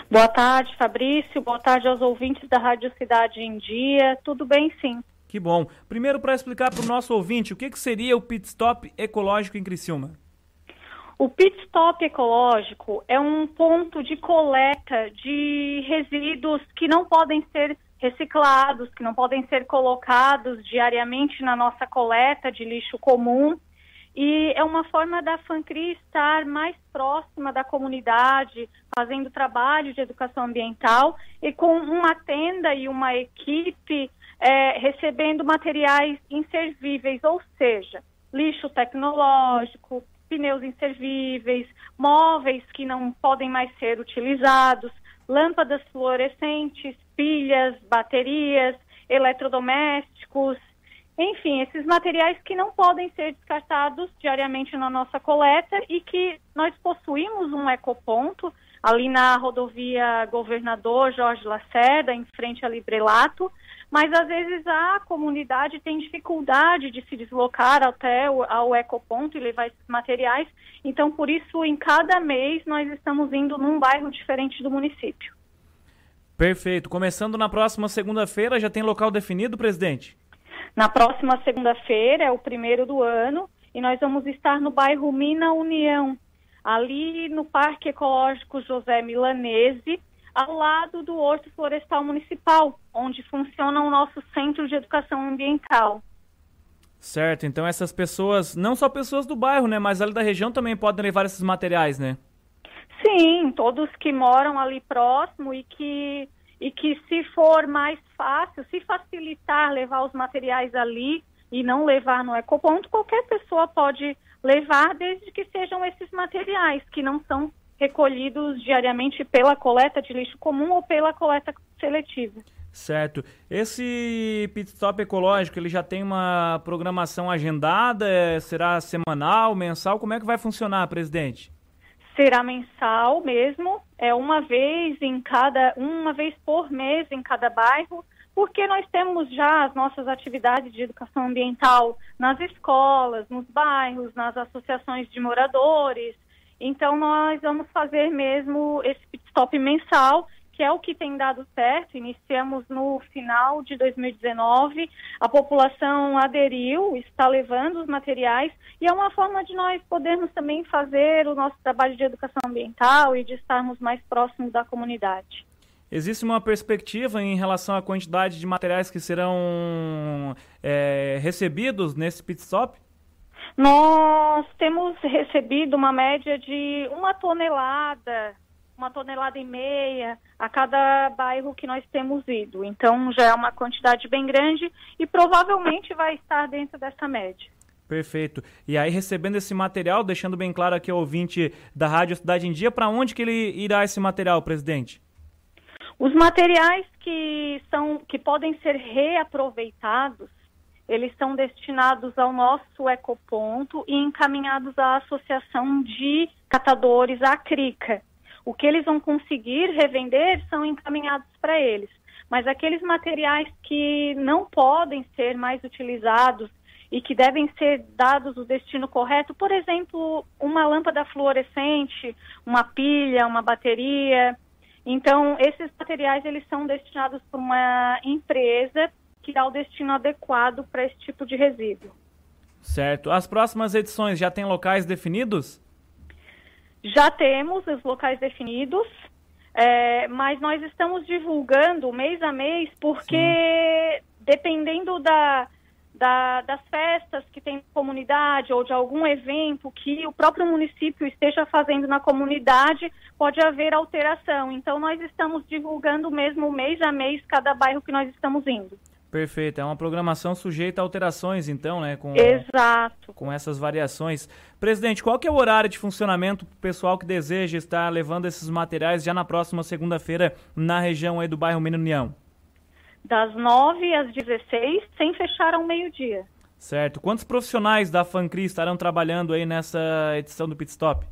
Boa tarde, Fabrício. Boa tarde aos ouvintes da Rádio Cidade em Dia. Tudo bem, sim. Que bom. Primeiro, para explicar para o nosso ouvinte, o que, que seria o pit stop ecológico em Criciúma? O pit stop ecológico é um ponto de coleta de resíduos que não podem ser reciclados, que não podem ser colocados diariamente na nossa coleta de lixo comum. E é uma forma da FANCRI estar mais próxima da comunidade, fazendo trabalho de educação ambiental e com uma tenda e uma equipe é, recebendo materiais inservíveis, ou seja, lixo tecnológico, pneus inservíveis, móveis que não podem mais ser utilizados, lâmpadas fluorescentes, pilhas, baterias, eletrodomésticos, enfim, esses materiais que não podem ser descartados diariamente na nossa coleta e que nós possuímos um ecoponto ali na rodovia Governador Jorge Lacerda, em frente a Librelato, mas às vezes a comunidade tem dificuldade de se deslocar até o ao ecoponto e levar esses materiais. Então, por isso, em cada mês nós estamos indo num bairro diferente do município. Perfeito. Começando na próxima segunda-feira, já tem local definido, presidente? Na próxima segunda-feira, é o primeiro do ano, e nós vamos estar no bairro Mina União, ali no Parque Ecológico José Milanese, ao lado do Horto Florestal Municipal, onde funciona o nosso Centro de Educação Ambiental. Certo, então essas pessoas, não só pessoas do bairro, né, mas ali da região também podem levar esses materiais, né? Sim, todos que moram ali próximo e que e que se for mais fácil, se facilitar levar os materiais ali e não levar no ecoponto, qualquer pessoa pode levar desde que sejam esses materiais que não são recolhidos diariamente pela coleta de lixo comum ou pela coleta seletiva. Certo. Esse pit stop ecológico, ele já tem uma programação agendada? Será semanal, mensal? Como é que vai funcionar, presidente? Será mensal mesmo, é uma vez em cada, uma vez por mês em cada bairro, porque nós temos já as nossas atividades de educação ambiental nas escolas, nos bairros, nas associações de moradores, então, nós vamos fazer mesmo esse pit stop mensal, que é o que tem dado certo. Iniciamos no final de 2019, a população aderiu, está levando os materiais, e é uma forma de nós podermos também fazer o nosso trabalho de educação ambiental e de estarmos mais próximos da comunidade. Existe uma perspectiva em relação à quantidade de materiais que serão é, recebidos nesse pit stop? Nós temos recebido uma média de uma tonelada, uma tonelada e meia a cada bairro que nós temos ido. Então já é uma quantidade bem grande e provavelmente vai estar dentro dessa média. Perfeito. E aí, recebendo esse material, deixando bem claro aqui ao ouvinte da Rádio Cidade em Dia, para onde que ele irá esse material, presidente? Os materiais que são que podem ser reaproveitados, eles são destinados ao nosso ecoponto e encaminhados à Associação de Catadores, a CRICA. O que eles vão conseguir revender são encaminhados para eles. Mas aqueles materiais que não podem ser mais utilizados e que devem ser dados o destino correto, por exemplo, uma lâmpada fluorescente, uma pilha, uma bateria. Então, esses materiais eles são destinados por uma empresa que dá o destino adequado para esse tipo de resíduo. Certo. As próximas edições já têm locais definidos? Já temos os locais definidos, é, mas nós estamos divulgando mês a mês porque Sim. dependendo da da, das festas que tem comunidade ou de algum evento que o próprio município esteja fazendo na comunidade, pode haver alteração. Então, nós estamos divulgando mesmo mês a mês cada bairro que nós estamos indo. Perfeito, é uma programação sujeita a alterações, então, né? Com, Exato. Com essas variações. Presidente, qual que é o horário de funcionamento para o pessoal que deseja estar levando esses materiais já na próxima segunda-feira na região aí do bairro Menino União? das 9 às 16, sem fechar ao meio-dia. Certo. Quantos profissionais da FANCRI estarão trabalhando aí nessa edição do Pit Stop?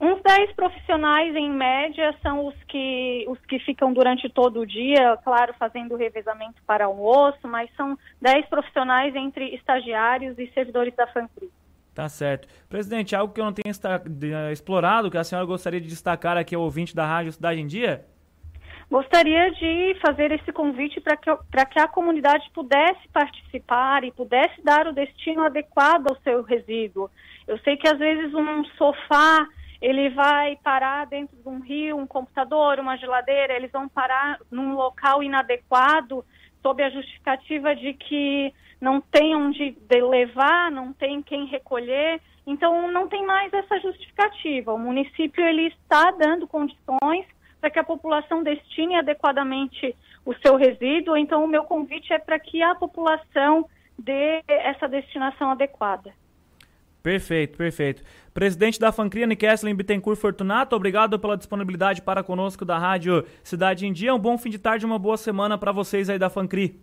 Uns 10 profissionais, em média, são os que, os que ficam durante todo o dia, claro, fazendo revezamento para almoço, mas são 10 profissionais entre estagiários e servidores da FANCRI. Tá certo. Presidente, algo que eu não tenho explorado, que a senhora gostaria de destacar aqui ao ouvinte da Rádio Cidade em Dia? Gostaria de fazer esse convite para que, que a comunidade pudesse participar e pudesse dar o destino adequado ao seu resíduo. Eu sei que às vezes um sofá ele vai parar dentro de um rio, um computador, uma geladeira, eles vão parar num local inadequado sob a justificativa de que não tem onde levar, não tem quem recolher. Então não tem mais essa justificativa. O município ele está dando condições para que a população destine adequadamente o seu resíduo. Então, o meu convite é para que a população dê essa destinação adequada. Perfeito, perfeito. Presidente da Fancria, Nikesslin Bittencourt Fortunato, obrigado pela disponibilidade para conosco da Rádio Cidade em Dia. Um bom fim de tarde e uma boa semana para vocês aí da Fancri.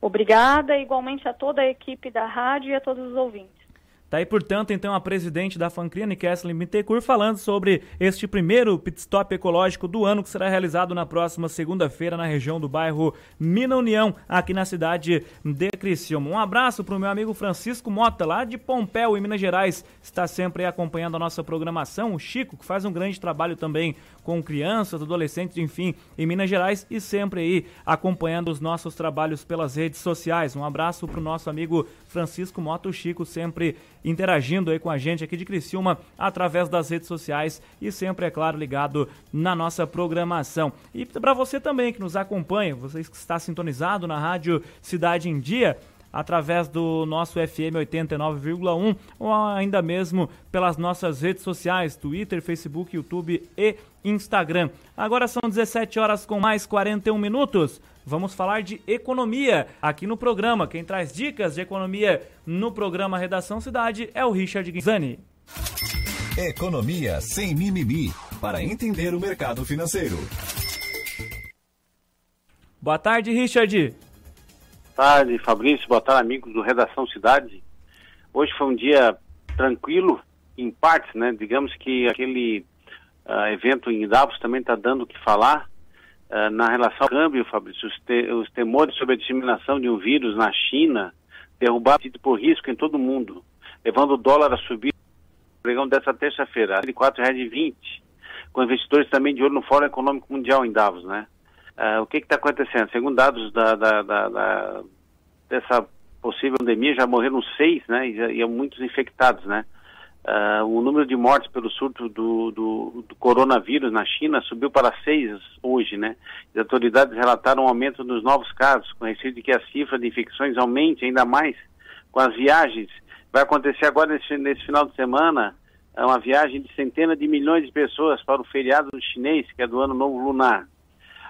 Obrigada, igualmente a toda a equipe da rádio e a todos os ouvintes. Tá aí, portanto, então, a presidente da Fancria, Kesslin Bittencourt, falando sobre este primeiro pit stop ecológico do ano que será realizado na próxima segunda-feira na região do bairro Mina União, aqui na cidade de Criciúma. Um abraço para o meu amigo Francisco Mota, lá de Pompéu, em Minas Gerais, está sempre acompanhando a nossa programação. O Chico, que faz um grande trabalho também com crianças, adolescentes, enfim, em Minas Gerais e sempre aí acompanhando os nossos trabalhos pelas redes sociais. Um abraço para o nosso amigo Francisco Mota, o Chico, sempre interagindo aí com a gente aqui de Criciúma através das redes sociais e sempre, é claro, ligado na nossa programação. E para você também que nos acompanha, você que está sintonizado na Rádio Cidade em Dia, através do nosso FM 89,1 ou ainda mesmo pelas nossas redes sociais, Twitter, Facebook, YouTube e Instagram. Agora são 17 horas com mais 41 minutos vamos falar de economia aqui no programa. Quem traz dicas de economia no programa Redação Cidade é o Richard Guizani. Economia sem mimimi, para entender o mercado financeiro. Boa tarde, Richard. Boa tarde, Fabrício. Boa tarde, amigos do Redação Cidade. Hoje foi um dia tranquilo, em partes, né? Digamos que aquele uh, evento em Davos também está dando o que falar. Uh, na relação ao câmbio, Fabrício, os, te, os, temores sobre a disseminação de um vírus na China derrubaram por risco em todo o mundo, levando o dólar a subir no pregão dessa terça-feira, de R$ 4,20, com investidores também de olho no Fórum Econômico Mundial em Davos, né? Uh, o que está acontecendo? Segundo dados da, da, da, da, dessa possível pandemia, já morreram seis, né? E, e muitos infectados, né? Uh, o número de mortes pelo surto do, do, do, coronavírus na China subiu para seis hoje, né? As autoridades relataram um aumento nos novos casos, com receio de que a cifra de infecções aumente ainda mais com as viagens Vai acontecer agora nesse, nesse final de semana é uma viagem de centenas de milhões de pessoas para o feriado chinês, que é do Ano Novo Lunar.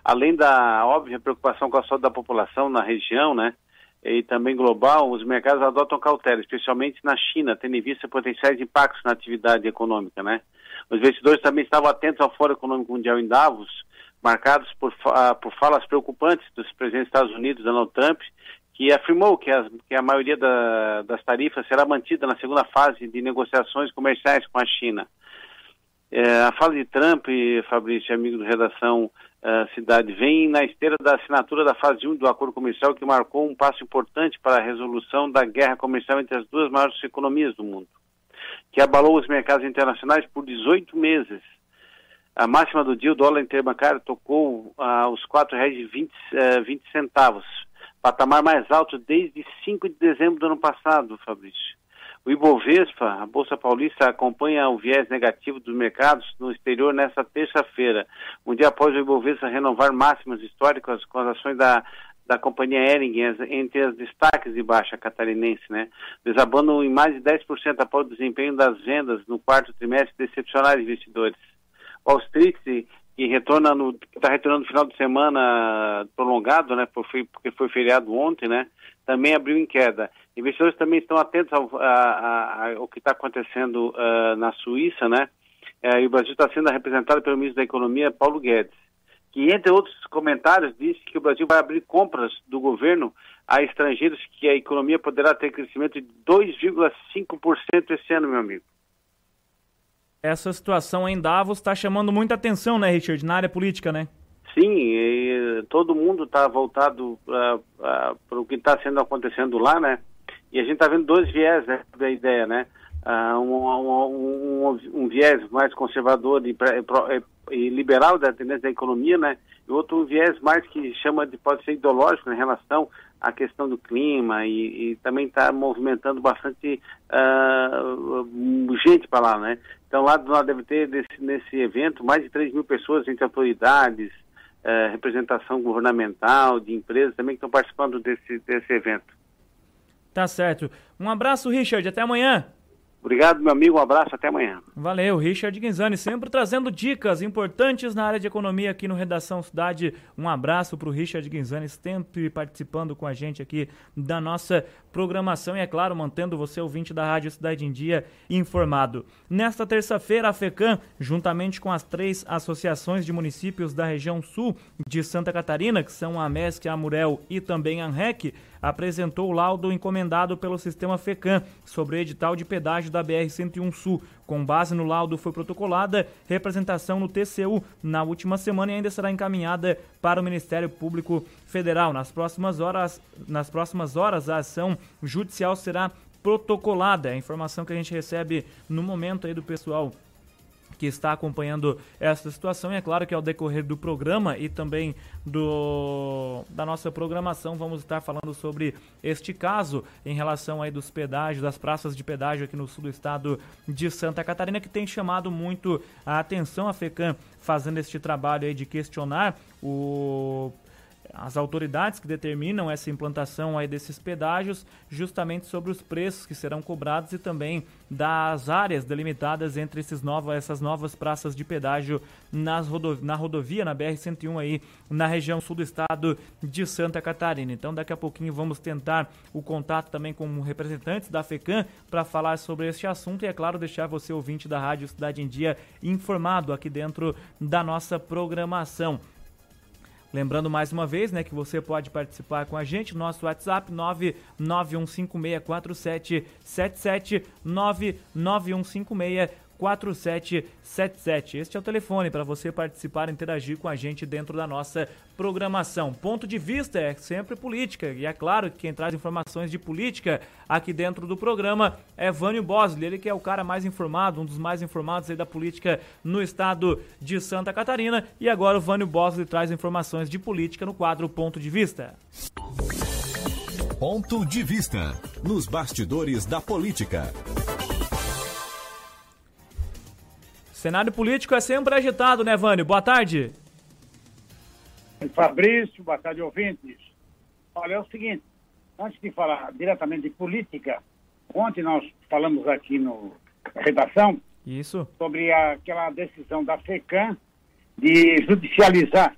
Além da óbvia preocupação com a saúde da população na região, né, e também global, os mercados adotam cautela, especialmente na China, tendo em vista potenciais impactos na atividade econômica, né. Os investidores também estavam atentos ao Fórum Econômico Mundial em Davos, marcados por, por falas preocupantes dos presidentes dos Estados Unidos, Donald Trump, que afirmou que, as, que a maioria da, das tarifas será mantida na segunda fase de negociações comerciais com a China. É, a fala de Trump, Fabrício, amigo da redação uh, Cidade, vem na esteira da assinatura da fase 1 do acordo comercial que marcou um passo importante para a resolução da guerra comercial entre as duas maiores economias do mundo, que abalou os mercados internacionais por 18 meses. A máxima do dia, o dólar interbancário tocou uh, os R$ 4,20 uh, 20 centavos, patamar mais alto desde 5 de dezembro do ano passado, Fabrício. O Ibovespa, a Bolsa Paulista, acompanha o viés negativo dos mercados no exterior nesta terça-feira, um dia após o Ibovespa renovar máximas históricas com as ações da, da companhia Ering entre as destaques de baixa catarinense, né? Desabando em mais de 10% após o desempenho das vendas no quarto trimestre decepcionar investidores. Wall Street, que retorna no, está retornando no final de semana prolongado, né? Porque foi feriado ontem, né? Também abriu em queda. Investidores também estão atentos ao, a, a, ao que está acontecendo uh, na Suíça, né? Uh, e o Brasil está sendo representado pelo ministro da Economia, Paulo Guedes, que, entre outros comentários, disse que o Brasil vai abrir compras do governo a estrangeiros que a economia poderá ter crescimento de 2,5% esse ano, meu amigo. Essa situação em Davos está chamando muita atenção, né, Richard, na área política, né? Sim, todo mundo está voltado uh, uh, para o que está sendo acontecendo lá, né? E a gente está vendo dois viés né, da ideia, né? Uh, um, um, um, um, viés mais conservador e, e, liberal da tendência da economia, né? E outro viés mais que chama de pode ser ideológico né, em relação à questão do clima e, e também está movimentando bastante uh, gente para lá, né? Então lá, lá deve ter desse, nesse evento mais de 3 mil pessoas entre autoridades, uh, representação governamental, de empresas também que estão participando desse, desse evento. Tá certo. Um abraço, Richard. Até amanhã. Obrigado, meu amigo. Um abraço. Até amanhã. Valeu. Richard Guinzani sempre trazendo dicas importantes na área de economia aqui no Redação Cidade. Um abraço para o Richard Guinzani, sempre participando com a gente aqui da nossa programação e, é claro, mantendo você, ouvinte da Rádio Cidade em Dia, informado. Nesta terça-feira, a FECAM, juntamente com as três associações de municípios da região sul de Santa Catarina, que são a MESC, a Amurel e também a ANREC, apresentou o laudo encomendado pelo sistema FECAM sobre o edital de pedágio da BR-101 Sul. Com base no laudo, foi protocolada representação no TCU na última semana e ainda será encaminhada para o Ministério Público Federal. Nas próximas horas, nas próximas horas a ação judicial será protocolada. É a informação que a gente recebe no momento aí do pessoal que está acompanhando essa situação. E é claro que ao decorrer do programa e também do, da nossa programação, vamos estar falando sobre este caso em relação aí dos pedágios, das praças de pedágio aqui no sul do estado de Santa Catarina, que tem chamado muito a atenção a FECAM fazendo este trabalho aí de questionar o as autoridades que determinam essa implantação aí desses pedágios, justamente sobre os preços que serão cobrados e também das áreas delimitadas entre esses novos, essas novas praças de pedágio nas rodo, na rodovia, na BR-101 aí, na região sul do estado de Santa Catarina. Então daqui a pouquinho vamos tentar o contato também com representantes da FECAM para falar sobre este assunto e, é claro, deixar você, ouvinte da Rádio Cidade em Dia, informado aqui dentro da nossa programação. Lembrando mais uma vez, né, que você pode participar com a gente, nosso WhatsApp 991564777 99156 4777. Este é o telefone para você participar interagir com a gente dentro da nossa programação. Ponto de vista é sempre política, e é claro que quem traz informações de política aqui dentro do programa é Vânio Bosley, ele que é o cara mais informado, um dos mais informados da política no estado de Santa Catarina, e agora o Vânio Bosley traz informações de política no quadro Ponto de Vista. Ponto de Vista, nos bastidores da política. Cenário político é sempre agitado, né, Vânio? Boa tarde. Fabrício, boa tarde, ouvintes. Olha, é o seguinte, antes de falar diretamente de política, Ontem nós falamos aqui no redação Isso. sobre aquela decisão da FECAM de judicializar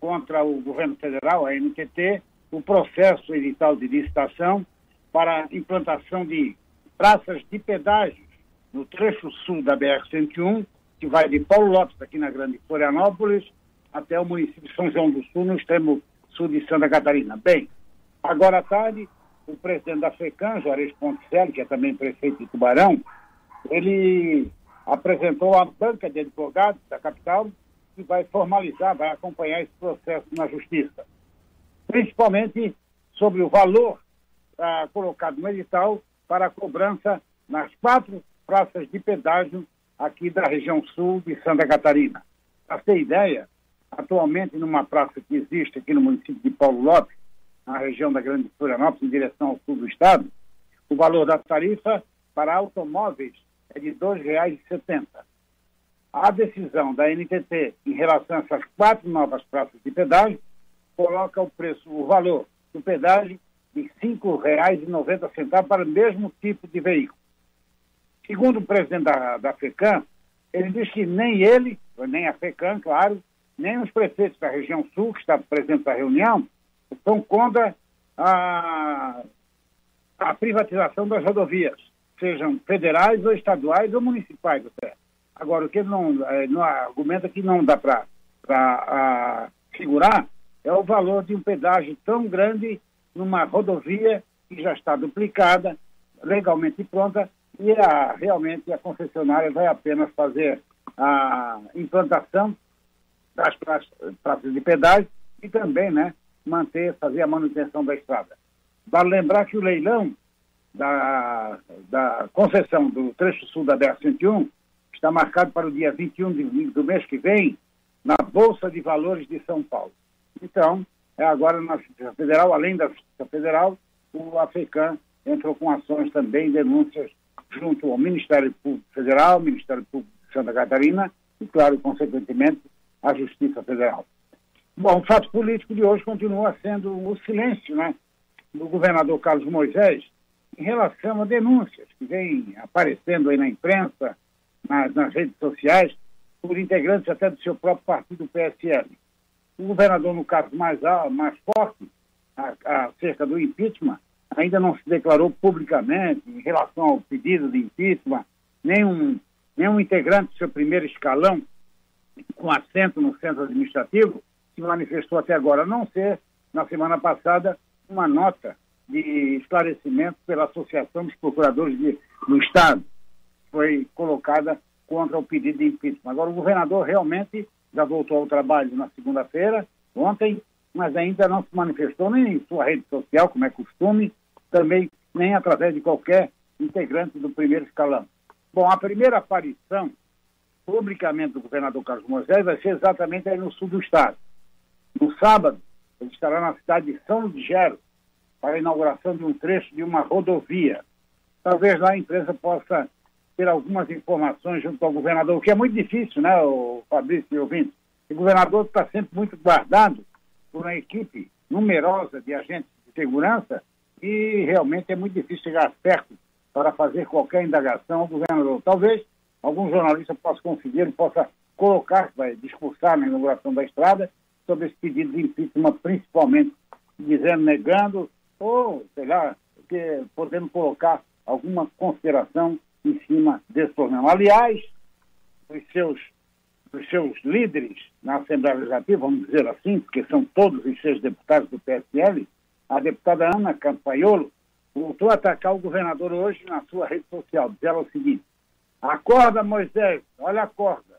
contra o governo federal, a NTT, o processo edital de licitação para implantação de praças de pedágios no trecho sul da BR-101, que vai de Paulo Lopes, aqui na Grande Florianópolis, até o município de São João do Sul, no extremo sul de Santa Catarina. Bem, agora à tarde, o presidente da FECAM, Juarez Ponticelli, que é também prefeito de Tubarão, ele apresentou a banca de advogados da capital que vai formalizar, vai acompanhar esse processo na justiça. Principalmente sobre o valor ah, colocado no edital para a cobrança nas quatro praças de pedágio aqui da região sul de Santa Catarina. Para ter ideia, atualmente numa praça que existe aqui no município de Paulo Lopes, na região da Grande Florianópolis, em direção ao sul do estado, o valor da tarifa para automóveis é de R$ 2,70. A decisão da NTT em relação a essas quatro novas praças de pedágio coloca o preço, o valor do pedágio de R$ 5,90 para o mesmo tipo de veículo. Segundo o presidente da, da FECAM, ele diz que nem ele, nem a FECAM, claro, nem os prefeitos da região sul, que estavam presentes na reunião, estão contra a, a privatização das rodovias, sejam federais ou estaduais ou municipais até. Agora, o que ele não, é, não argumenta que não dá para segurar é o valor de um pedágio tão grande numa rodovia que já está duplicada, legalmente pronta, e a, realmente a concessionária vai apenas fazer a implantação das praças de pedágio e também né, manter, fazer a manutenção da estrada. Vale lembrar que o leilão da, da concessão do trecho sul da BR-101 está marcado para o dia 21 de, do mês que vem na Bolsa de Valores de São Paulo. Então, é agora na Justiça Federal, além da Justiça Federal, o AFECAM entrou com ações também, denúncias junto ao Ministério Público Federal, Ministério Público de Santa Catarina e, claro, consequentemente, a Justiça Federal. Bom, o fato político de hoje continua sendo o silêncio né, do governador Carlos Moisés em relação a denúncias que vêm aparecendo aí na imprensa, nas, nas redes sociais, por integrantes até do seu próprio partido, PSL. O governador, no caso mais, mais forte, acerca do impeachment, ainda não se declarou publicamente em relação ao pedido de impeachment, nenhum, nenhum integrante do seu primeiro escalão, com assento no centro administrativo, se manifestou até agora, a não ser, na semana passada, uma nota de esclarecimento pela Associação dos Procuradores de, do Estado, foi colocada contra o pedido de impeachment. Agora, o governador realmente já voltou ao trabalho na segunda-feira, ontem, mas ainda não se manifestou nem em sua rede social, como é costume, também nem através de qualquer integrante do primeiro escalão. Bom, a primeira aparição publicamente do governador Carlos Moisés vai ser exatamente aí no sul do estado. No sábado, ele estará na cidade de São Ligero para a inauguração de um trecho de uma rodovia. Talvez lá a empresa possa ter algumas informações junto ao governador, o que é muito difícil, né, o Fabrício e ouvinte. O governador está sempre muito guardado por uma equipe numerosa de agentes de segurança e realmente é muito difícil chegar perto para fazer qualquer indagação ao governador. Talvez algum jornalista possa conseguir, possa colocar, vai discursar na inauguração da estrada, sobre esse pedido de impeachment, principalmente dizendo, negando, ou, sei lá, que, podendo colocar alguma consideração em cima desse problema. Aliás, os seus, os seus líderes na Assembleia Legislativa, vamos dizer assim, porque são todos os seus deputados do PSL, a deputada Ana Campaiolo voltou a atacar o governador hoje na sua rede social, dizendo o seguinte, Acorda, Moisés, olha a corda.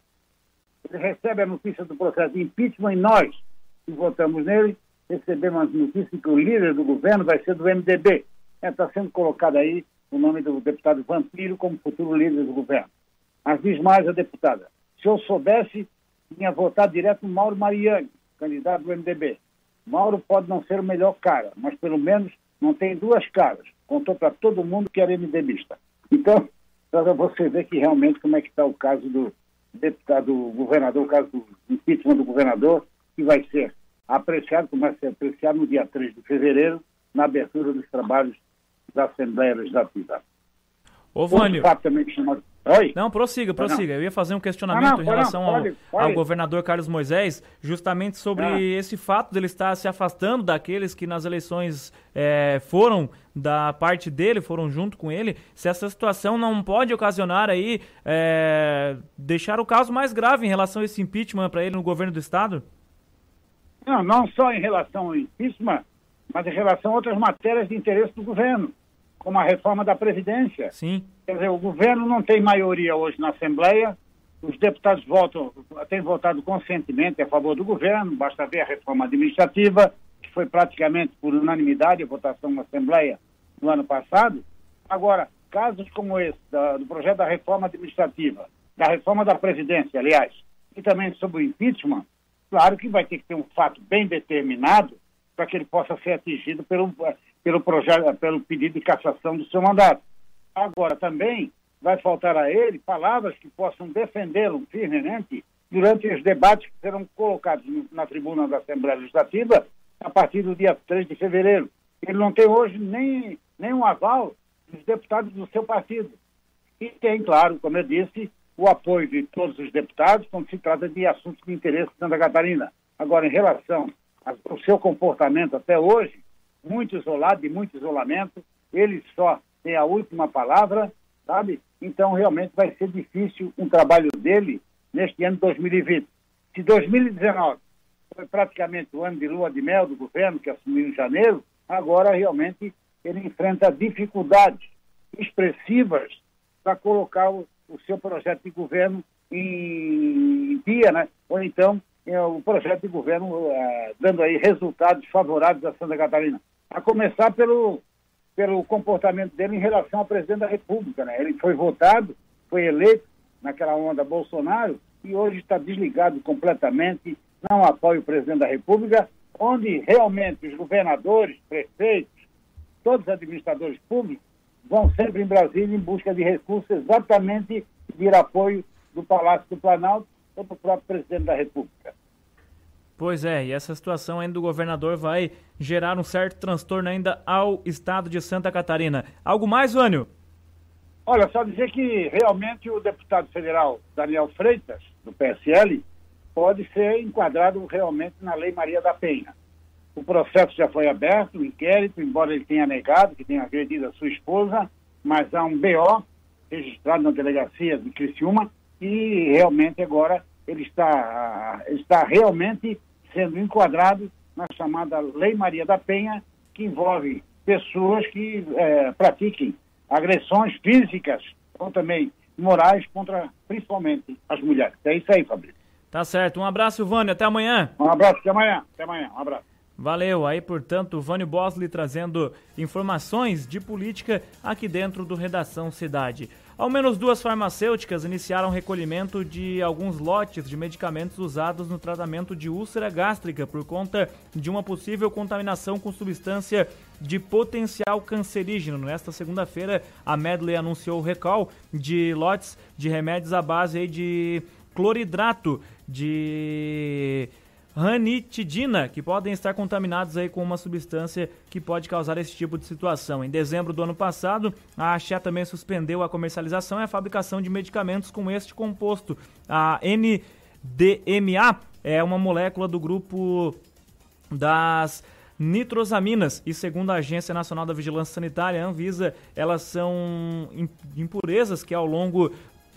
Ele recebe a notícia do processo de impeachment e nós, que votamos nele, recebemos a notícia que o líder do governo vai ser do MDB. Está é, sendo colocado aí o nome do deputado Vampiro como futuro líder do governo. Mas diz mais a deputada: se eu soubesse, tinha votado direto no Mauro Mariani, candidato do MDB. Mauro pode não ser o melhor cara, mas pelo menos não tem duas caras. Contou para todo mundo que era MDBista. Então, para você ver que realmente como é que está o caso do deputado, do governador, o caso do impeachment do governador, que vai ser apreciado, como vai ser apreciado no dia 3 de fevereiro, na abertura dos trabalhos da Assembleia Legislativa. Ô, Vânio. Outro fato também. Oi? Não, prossiga, prossiga. Não. Eu ia fazer um questionamento Não, não, em relação não, ao, pode, pode. ao governador Carlos Moisés, justamente sobre Ah. esse fato dele estar se afastando daqueles que nas eleições é, foram da parte dele, foram junto com ele. Se essa situação não pode ocasionar aí, é, deixar o caso mais grave em relação a esse impeachment para ele no governo do estado? Não, não só em relação ao impeachment, mas em relação a outras matérias de interesse do governo, como a reforma da Previdência. Sim. Quer dizer, o governo não tem maioria hoje na Assembleia, os deputados votam, têm votado conscientemente a favor do governo, basta ver a reforma administrativa, que foi praticamente por unanimidade a votação na Assembleia no ano passado. Agora, casos como esse, da- do projeto da reforma administrativa, da reforma da Previdência, aliás, e também sobre o impeachment, claro que vai ter que ter um fato bem determinado para que ele possa ser atingido pelo, pelo, projeto, pelo pedido de cassação do seu mandato. Agora, também vai faltar a ele palavras que possam defendê-lo firmemente durante os debates que serão colocados na tribuna da Assembleia Legislativa a partir do dia 3 de fevereiro. Ele não tem hoje nem, nem um aval dos deputados do seu partido. E tem, claro, como eu disse, o apoio de todos os deputados quando se trata de assuntos de interesse de Santa Catarina. Agora, em relação ao seu comportamento até hoje, muito isolado, de muito isolamento, ele só tem a última palavra, sabe? Então, realmente vai ser difícil um trabalho dele neste ano de 2020. Se 2019 foi praticamente o ano de lua de mel do governo, que assumiu em janeiro, agora realmente ele enfrenta dificuldades expressivas para colocar o, o seu projeto de governo em dia, né? ou então é, o projeto de governo eh, dando aí resultados favoráveis a Santa Catarina. A começar pelo, pelo comportamento dele em relação ao presidente da República. Né? Ele foi votado, foi eleito naquela onda Bolsonaro e hoje está desligado completamente, não apoia o presidente da República, onde realmente os governadores, prefeitos, todos os administradores públicos vão sempre em Brasília em busca de recursos exatamente pedir apoio do Palácio do Planalto ou do próprio presidente da República. Pois é, e essa situação ainda do governador vai gerar um certo transtorno ainda ao estado de Santa Catarina. Algo mais, Vânio? Olha, só dizer que realmente o deputado federal Daniel Freitas, do PSL, pode ser enquadrado realmente na Lei Maria da Penha. O processo já foi aberto, o inquérito, embora ele tenha negado que tenha agredido a sua esposa, mas há um BO registrado na delegacia de Criciúma e realmente agora ele está, ele está realmente sendo enquadrado na chamada Lei Maria da Penha, que envolve pessoas que eh, pratiquem agressões físicas ou também morais contra principalmente as mulheres. É isso aí, Fabrício. Tá certo. Um abraço, Vânio. Até amanhã. Um abraço, até amanhã. Até amanhã. Um abraço. Valeu. Aí, portanto, Vânio Bosley trazendo informações de política aqui dentro do Redação Cidade. Ao menos duas farmacêuticas iniciaram recolhimento de alguns lotes de medicamentos usados no tratamento de úlcera gástrica por conta de uma possível contaminação com substância de potencial cancerígeno. Nesta segunda-feira, a Medley anunciou o recall de lotes de remédios à base de cloridrato de ranitidina, que podem estar contaminados aí com uma substância que pode causar esse tipo de situação. Em dezembro do ano passado, a Axé também suspendeu a comercialização e a fabricação de medicamentos com este composto. A NDMA é uma molécula do grupo das nitrosaminas e segundo a Agência Nacional da Vigilância Sanitária, a Anvisa, elas são impurezas que ao longo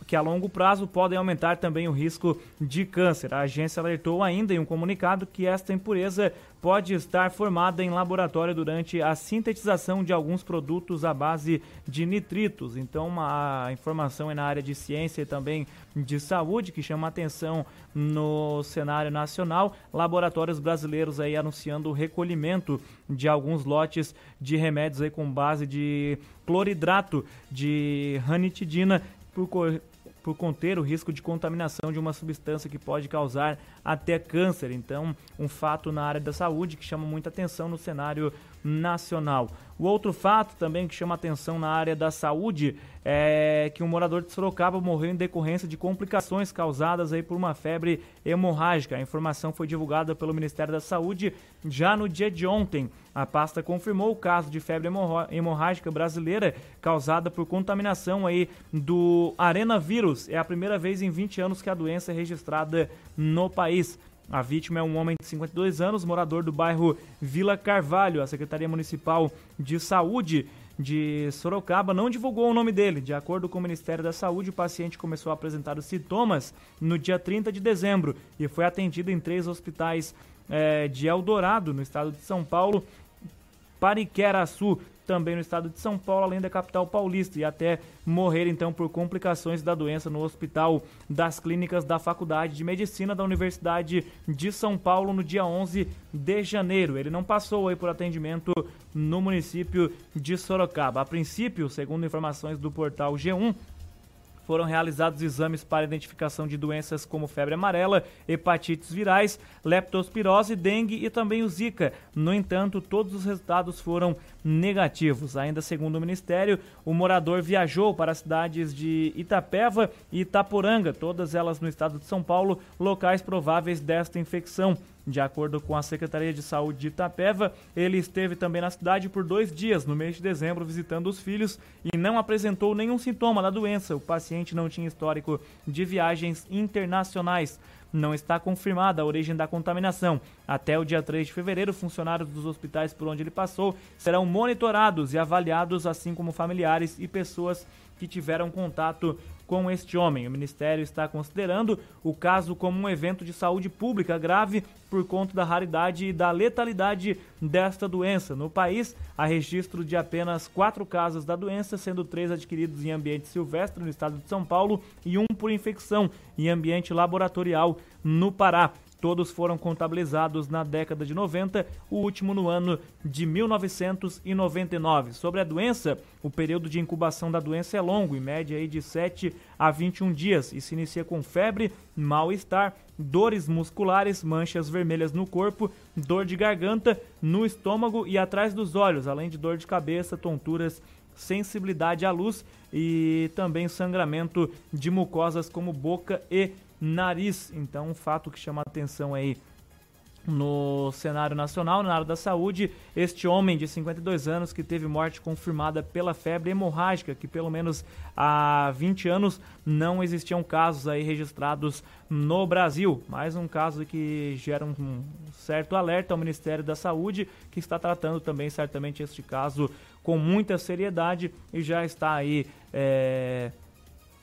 que a longo prazo podem aumentar também o risco de câncer. A agência alertou ainda em um comunicado que esta impureza pode estar formada em laboratório durante a sintetização de alguns produtos à base de nitritos. Então, uma informação é na área de ciência e também de saúde que chama atenção no cenário nacional. Laboratórios brasileiros aí anunciando o recolhimento de alguns lotes de remédios aí com base de cloridrato de ranitidina por, por conter o risco de contaminação de uma substância que pode causar até câncer. Então, um fato na área da saúde que chama muita atenção no cenário nacional. O outro fato também que chama atenção na área da saúde é que um morador de Sorocaba morreu em decorrência de complicações causadas aí por uma febre hemorrágica. A informação foi divulgada pelo Ministério da Saúde já no dia de ontem. A pasta confirmou o caso de febre hemorrágica brasileira causada por contaminação aí do arenavírus. É a primeira vez em 20 anos que a doença é registrada no país. A vítima é um homem de 52 anos, morador do bairro Vila Carvalho. A Secretaria Municipal de Saúde de Sorocaba não divulgou o nome dele. De acordo com o Ministério da Saúde, o paciente começou a apresentar os sintomas no dia 30 de dezembro e foi atendido em três hospitais é, de Eldorado, no estado de São Paulo, Pariqueraçu, também no estado de São Paulo, além da capital paulista, e até morrer então por complicações da doença no Hospital das Clínicas da Faculdade de Medicina da Universidade de São Paulo no dia 11 de janeiro. Ele não passou aí por atendimento no município de Sorocaba. A princípio, segundo informações do portal G1, foram realizados exames para identificação de doenças como febre amarela, hepatites virais, leptospirose, dengue e também o Zika. No entanto, todos os resultados foram negativos. Ainda segundo o Ministério, o morador viajou para as cidades de Itapeva e Itaporanga, todas elas no estado de São Paulo, locais prováveis desta infecção. De acordo com a Secretaria de Saúde de Itapeva, ele esteve também na cidade por dois dias no mês de dezembro visitando os filhos e não apresentou nenhum sintoma da doença. O paciente não tinha histórico de viagens internacionais. Não está confirmada a origem da contaminação. Até o dia 3 de fevereiro, funcionários dos hospitais por onde ele passou serão monitorados e avaliados, assim como familiares e pessoas que tiveram contato com este homem. O Ministério está considerando o caso como um evento de saúde pública grave por conta da raridade e da letalidade desta doença. No país, há registro de apenas quatro casos da doença, sendo três adquiridos em ambiente silvestre no estado de São Paulo e um por infecção em ambiente laboratorial no Pará. Todos foram contabilizados na década de 90, o último no ano de 1999. Sobre a doença, o período de incubação da doença é longo, em média aí de 7 a 21 dias, e se inicia com febre, mal-estar, dores musculares, manchas vermelhas no corpo, dor de garganta, no estômago e atrás dos olhos, além de dor de cabeça, tonturas, sensibilidade à luz e também sangramento de mucosas como boca e nariz. Então, um fato que chama atenção aí no cenário nacional, na área da saúde, este homem de 52 anos que teve morte confirmada pela febre hemorrágica, que pelo menos há 20 anos não existiam casos aí registrados no Brasil. Mais um caso que gera um certo alerta ao Ministério da Saúde, que está tratando também certamente este caso com muita seriedade e já está aí é,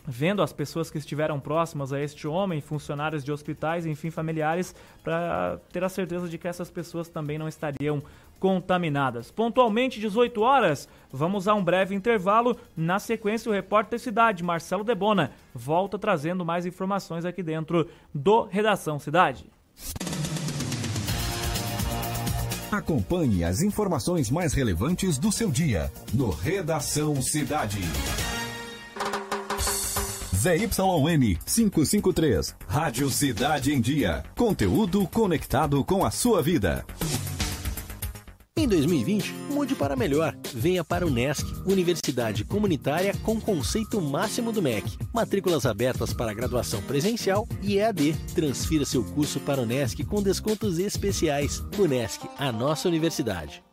vendo as pessoas que estiveram próximas a este homem, funcionários de hospitais, enfim, familiares, para ter a certeza de que essas pessoas também não estariam contaminadas. Pontualmente 18 horas, vamos a um breve intervalo. Na sequência, o repórter Cidade, Marcelo Debona, volta trazendo mais informações aqui dentro do Redação Cidade. Acompanhe as informações mais relevantes do seu dia no Redação Cidade. ZYN 553. Rádio Cidade em Dia. Conteúdo conectado com a sua vida. Em 2020, mude para melhor. Venha para o NESC, Universidade Comunitária com conceito máximo do MEC. Matrículas abertas para graduação presencial e EAD. Transfira seu curso para o NESC com descontos especiais. O NESC, a nossa universidade.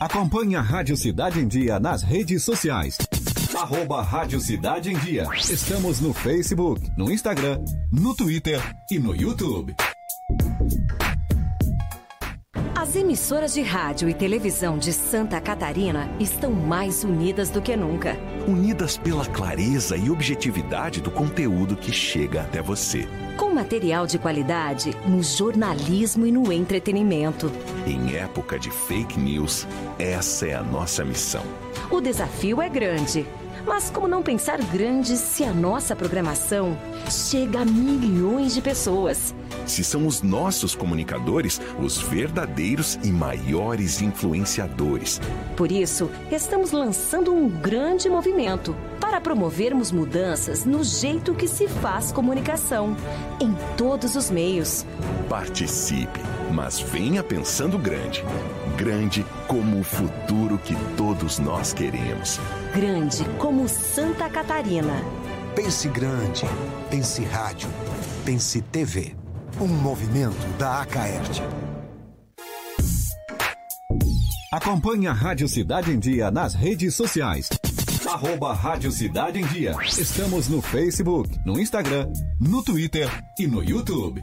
Acompanhe a Rádio Cidade em Dia nas redes sociais. Arroba Rádio Cidade em Dia. Estamos no Facebook, no Instagram, no Twitter e no YouTube. As emissoras de rádio e televisão de Santa Catarina estão mais unidas do que nunca. Unidas pela clareza e objetividade do conteúdo que chega até você. Com material de qualidade no jornalismo e no entretenimento. Em época de fake news, essa é a nossa missão. O desafio é grande. Mas como não pensar grande se a nossa programação chega a milhões de pessoas? Se são os nossos comunicadores os verdadeiros e maiores influenciadores. Por isso, estamos lançando um grande movimento para promovermos mudanças no jeito que se faz comunicação, em todos os meios. Participe, mas venha pensando grande. Grande como o futuro que todos nós queremos. Grande como Santa Catarina. Pense grande. Pense rádio. Pense TV. Um movimento da Acaerte. Acompanhe a Rádio Cidade em Dia nas redes sociais. Arroba Rádio Cidade em Dia. Estamos no Facebook, no Instagram, no Twitter e no YouTube.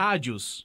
rádios.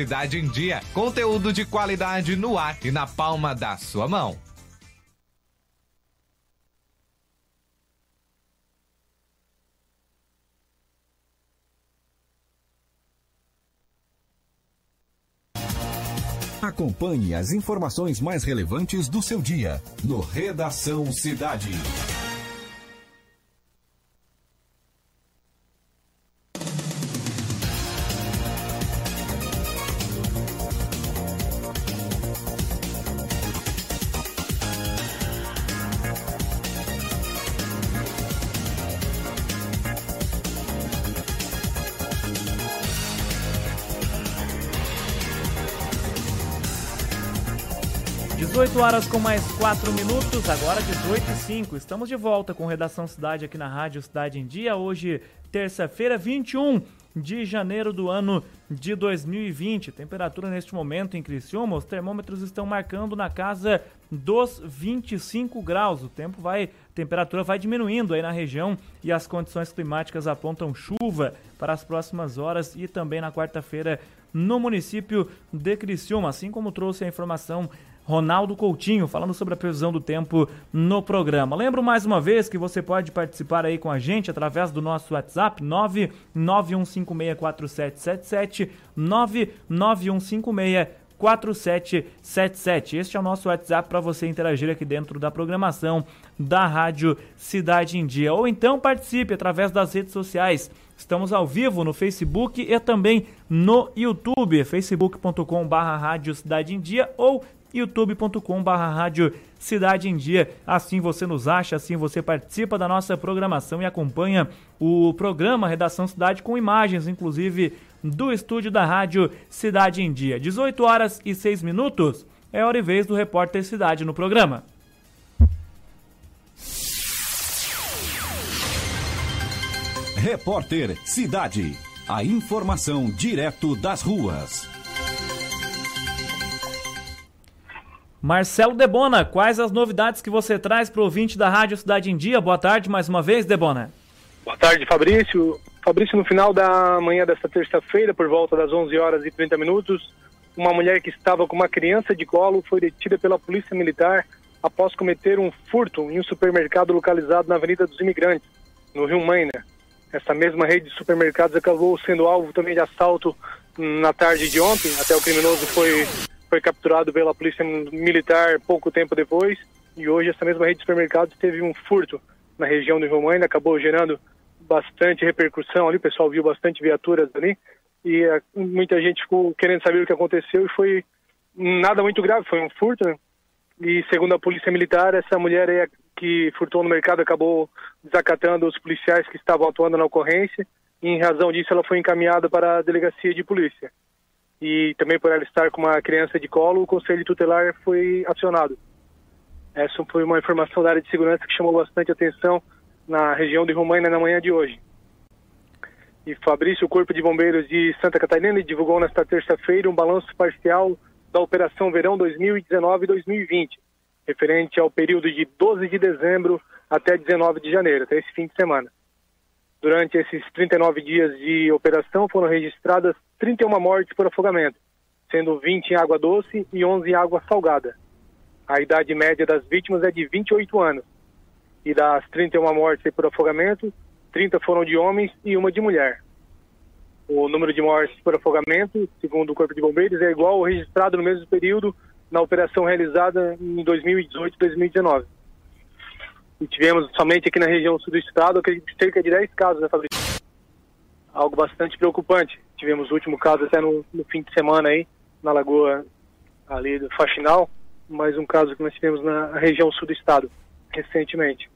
Cidade em Dia. Conteúdo de qualidade no ar e na palma da sua mão. Acompanhe as informações mais relevantes do seu dia no Redação Cidade. Horas com mais 4 minutos, agora 18 e 5. Estamos de volta com Redação Cidade aqui na Rádio Cidade em Dia. Hoje, terça-feira, 21 de janeiro do ano de 2020. Temperatura neste momento em Criciúma, os termômetros estão marcando na casa dos 25 graus. O tempo vai, a temperatura vai diminuindo aí na região e as condições climáticas apontam chuva para as próximas horas e também na quarta-feira no município de Criciúma, assim como trouxe a informação Ronaldo Coutinho, falando sobre a previsão do tempo no programa. Lembro mais uma vez que você pode participar aí com a gente através do nosso WhatsApp 991564777 991564777. Este é o nosso WhatsApp para você interagir aqui dentro da programação da Rádio Cidade em Dia. Ou então participe através das redes sociais. Estamos ao vivo no Facebook e também no YouTube, facebook.com.br Rádio Cidade em Dia ou youtube.com.br rádio Cidade em Dia. Assim você nos acha, assim você participa da nossa programação e acompanha o programa Redação Cidade com imagens, inclusive, do estúdio da rádio Cidade em Dia. 18 horas e 6 minutos é hora e vez do Repórter Cidade no programa. Repórter Cidade. A informação direto das ruas. Marcelo Debona, quais as novidades que você traz para o ouvinte da Rádio Cidade em Dia? Boa tarde mais uma vez, Debona. Boa tarde, Fabrício. Fabrício, no final da manhã desta terça-feira, por volta das 11 horas e 30 minutos, uma mulher que estava com uma criança de colo foi detida pela Polícia Militar após cometer um furto em um supermercado localizado na Avenida dos Imigrantes, no Rio Maina. Essa mesma rede de supermercados acabou sendo alvo também de assalto na tarde de ontem. Até o criminoso foi, foi capturado pela polícia militar pouco tempo depois. E hoje essa mesma rede de supermercados teve um furto na região do Romaina, acabou gerando bastante repercussão ali, o pessoal viu bastante viaturas ali e uh, muita gente ficou querendo saber o que aconteceu e foi nada muito grave, foi um furto. Né? E segundo a polícia militar, essa mulher aí que furtou no mercado acabou desacatando os policiais que estavam atuando na ocorrência e em razão disso ela foi encaminhada para a delegacia de polícia. E também por ela estar com uma criança de colo, o conselho tutelar foi acionado. Essa foi uma informação da área de segurança que chamou bastante atenção na região de Romaina na manhã de hoje. E Fabrício, o Corpo de Bombeiros de Santa Catarina, divulgou nesta terça-feira um balanço parcial da Operação Verão 2019-2020, referente ao período de 12 de dezembro até 19 de janeiro, até esse fim de semana. Durante esses 39 dias de operação foram registradas 31 mortes por afogamento, sendo 20 em água doce e 11 em água salgada. A idade média das vítimas é de 28 anos. E das 31 mortes por afogamento, 30 foram de homens e uma de mulher. O número de mortes por afogamento, segundo o Corpo de Bombeiros, é igual ao registrado no mesmo período na operação realizada em 2018 e 2019. E tivemos somente aqui na região sul do estado cerca de 10 casos, né, Fabrício? Algo bastante preocupante. Tivemos o último caso até no, no fim de semana aí, na lagoa ali do Faxinal, mais um caso que nós tivemos na região sul do estado, recentemente.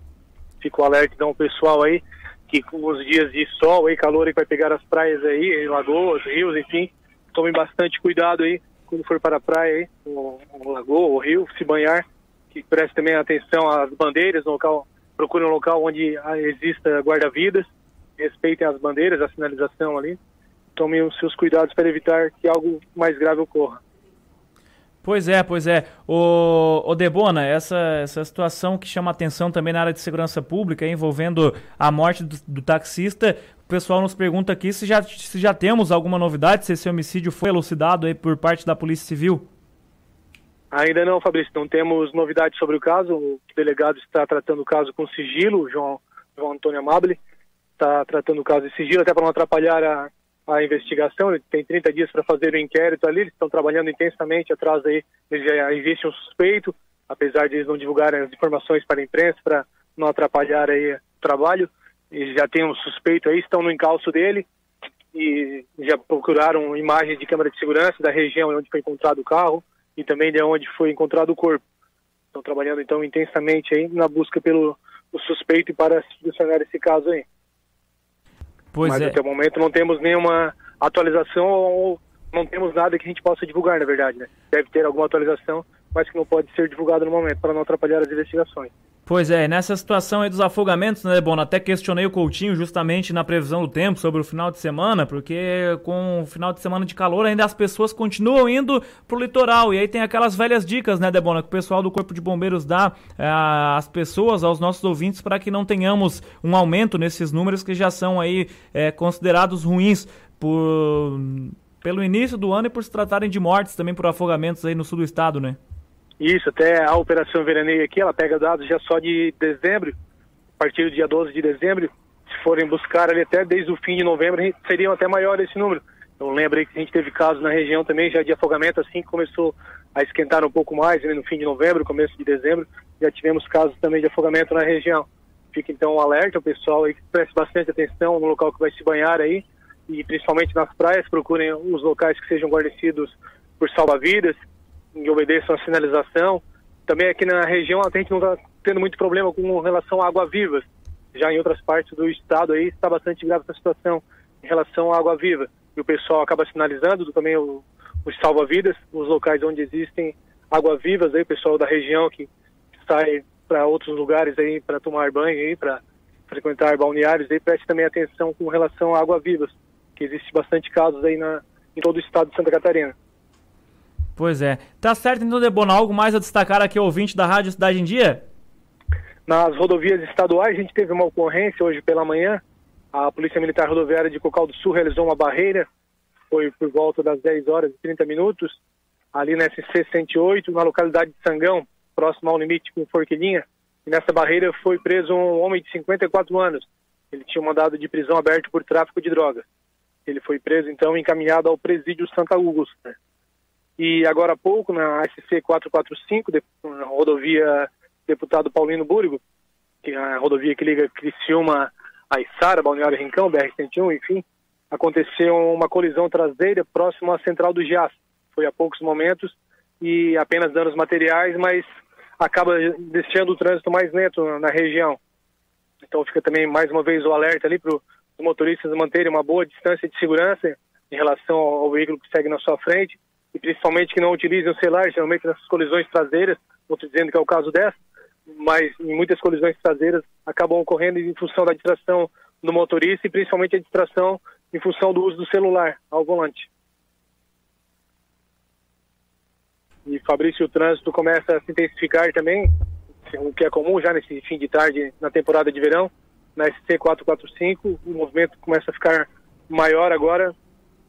Fico alerta então pessoal aí, que com os dias de sol e calor aí vai pegar as praias aí, lagoas, rios, enfim, tomem bastante cuidado aí quando for para a praia aí, o, o lagoa, o rio, se banhar, que preste também atenção às bandeiras local, procure um local onde exista guarda-vidas, respeitem as bandeiras, a sinalização ali, tomem os seus cuidados para evitar que algo mais grave ocorra. Pois é, pois é. O, o Debona, essa, essa situação que chama atenção também na área de segurança pública, envolvendo a morte do, do, taxista, o pessoal nos pergunta aqui se já, se já temos alguma novidade, se esse homicídio foi elucidado aí por parte da Polícia Civil. Ainda não, Fabrício, não temos novidades sobre o caso. O delegado está tratando o caso com sigilo, João, João Antônio Amable, está tratando o caso de sigilo, até para não atrapalhar a, a investigação, ele tem 30 dias para fazer o inquérito ali, eles estão trabalhando intensamente atrás aí, já existe um suspeito, apesar de eles não divulgarem as informações para a imprensa, para não atrapalhar aí o trabalho, e já tem um suspeito aí, estão no encalço dele, e já procuraram imagens de câmera de segurança da região onde foi encontrado o carro, e também de onde foi encontrado o corpo. Estão trabalhando então intensamente aí na busca pelo suspeito e para solucionar esse caso aí. Pois Mas é. até o momento não temos nenhuma atualização ou não temos nada que a gente possa divulgar, na verdade, né? Deve ter alguma atualização, mas que não pode ser divulgado no momento para não atrapalhar as investigações. Pois é, nessa situação aí dos afogamentos, né, Bono? Até questionei o Coutinho justamente na previsão do tempo sobre o final de semana, porque com o final de semana de calor ainda as pessoas continuam indo pro litoral. E aí tem aquelas velhas dicas, né, Debona, que o pessoal do Corpo de Bombeiros dá é, às pessoas, aos nossos ouvintes, para que não tenhamos um aumento nesses números que já são aí é, considerados ruins por, pelo início do ano e por se tratarem de mortes também por afogamentos aí no sul do estado, né? Isso, até a Operação Veraneio aqui, ela pega dados já só de dezembro, a partir do dia 12 de dezembro, se forem buscar ali até desde o fim de novembro, seriam até maior esse número. Então lembra aí que a gente teve casos na região também já de afogamento, assim que começou a esquentar um pouco mais, né, no fim de novembro, começo de dezembro, já tivemos casos também de afogamento na região. Fica então um alerta, o pessoal aí que preste bastante atenção no local que vai se banhar aí, e principalmente nas praias, procurem os locais que sejam guarnecidos por salva-vidas, que obedeçam a sinalização. Também aqui na região a gente não está tendo muito problema com relação a água-vivas. Já em outras partes do estado aí está bastante grave essa situação em relação à água-viva. E o pessoal acaba sinalizando também os salva-vidas, os locais onde existem água-vivas aí, o pessoal da região que sai para outros lugares aí para tomar banho aí, para frequentar balneários aí, preste também atenção com relação a água-vivas, que existe bastante casos aí na, em todo o estado de Santa Catarina. Pois é. Tá certo então, Debona, algo mais a destacar aqui ouvinte da Rádio Cidade em Dia? Nas rodovias estaduais, a gente teve uma ocorrência hoje pela manhã. A Polícia Militar Rodoviária de Cocal do Sul realizou uma barreira, foi por volta das 10 horas e 30 minutos, ali na SC 108, na localidade de Sangão, próximo ao limite com Forquilinha. E nessa barreira foi preso um homem de 54 anos. Ele tinha um mandado de prisão aberto por tráfico de drogas. Ele foi preso, então, e encaminhado ao presídio Santa Augusta. E agora há pouco, na SC 445, de, rodovia deputado Paulino Burgo, que é a rodovia que liga Criciúma a Içara, Balneário Rincão, BR-101, enfim, aconteceu uma colisão traseira próximo à central do Gias. Foi há poucos momentos e apenas danos materiais, mas acaba deixando o trânsito mais lento na região. Então fica também mais uma vez o alerta ali para os motoristas manterem uma boa distância de segurança em relação ao veículo que segue na sua frente e principalmente que não utilizem o celular, geralmente nessas colisões traseiras, não estou dizendo que é o caso dessa, mas em muitas colisões traseiras acabam ocorrendo em função da distração do motorista e principalmente a distração em função do uso do celular ao volante. E Fabrício, o trânsito começa a se intensificar também, o que é comum já nesse fim de tarde na temporada de verão. Na SC 445, o movimento começa a ficar maior agora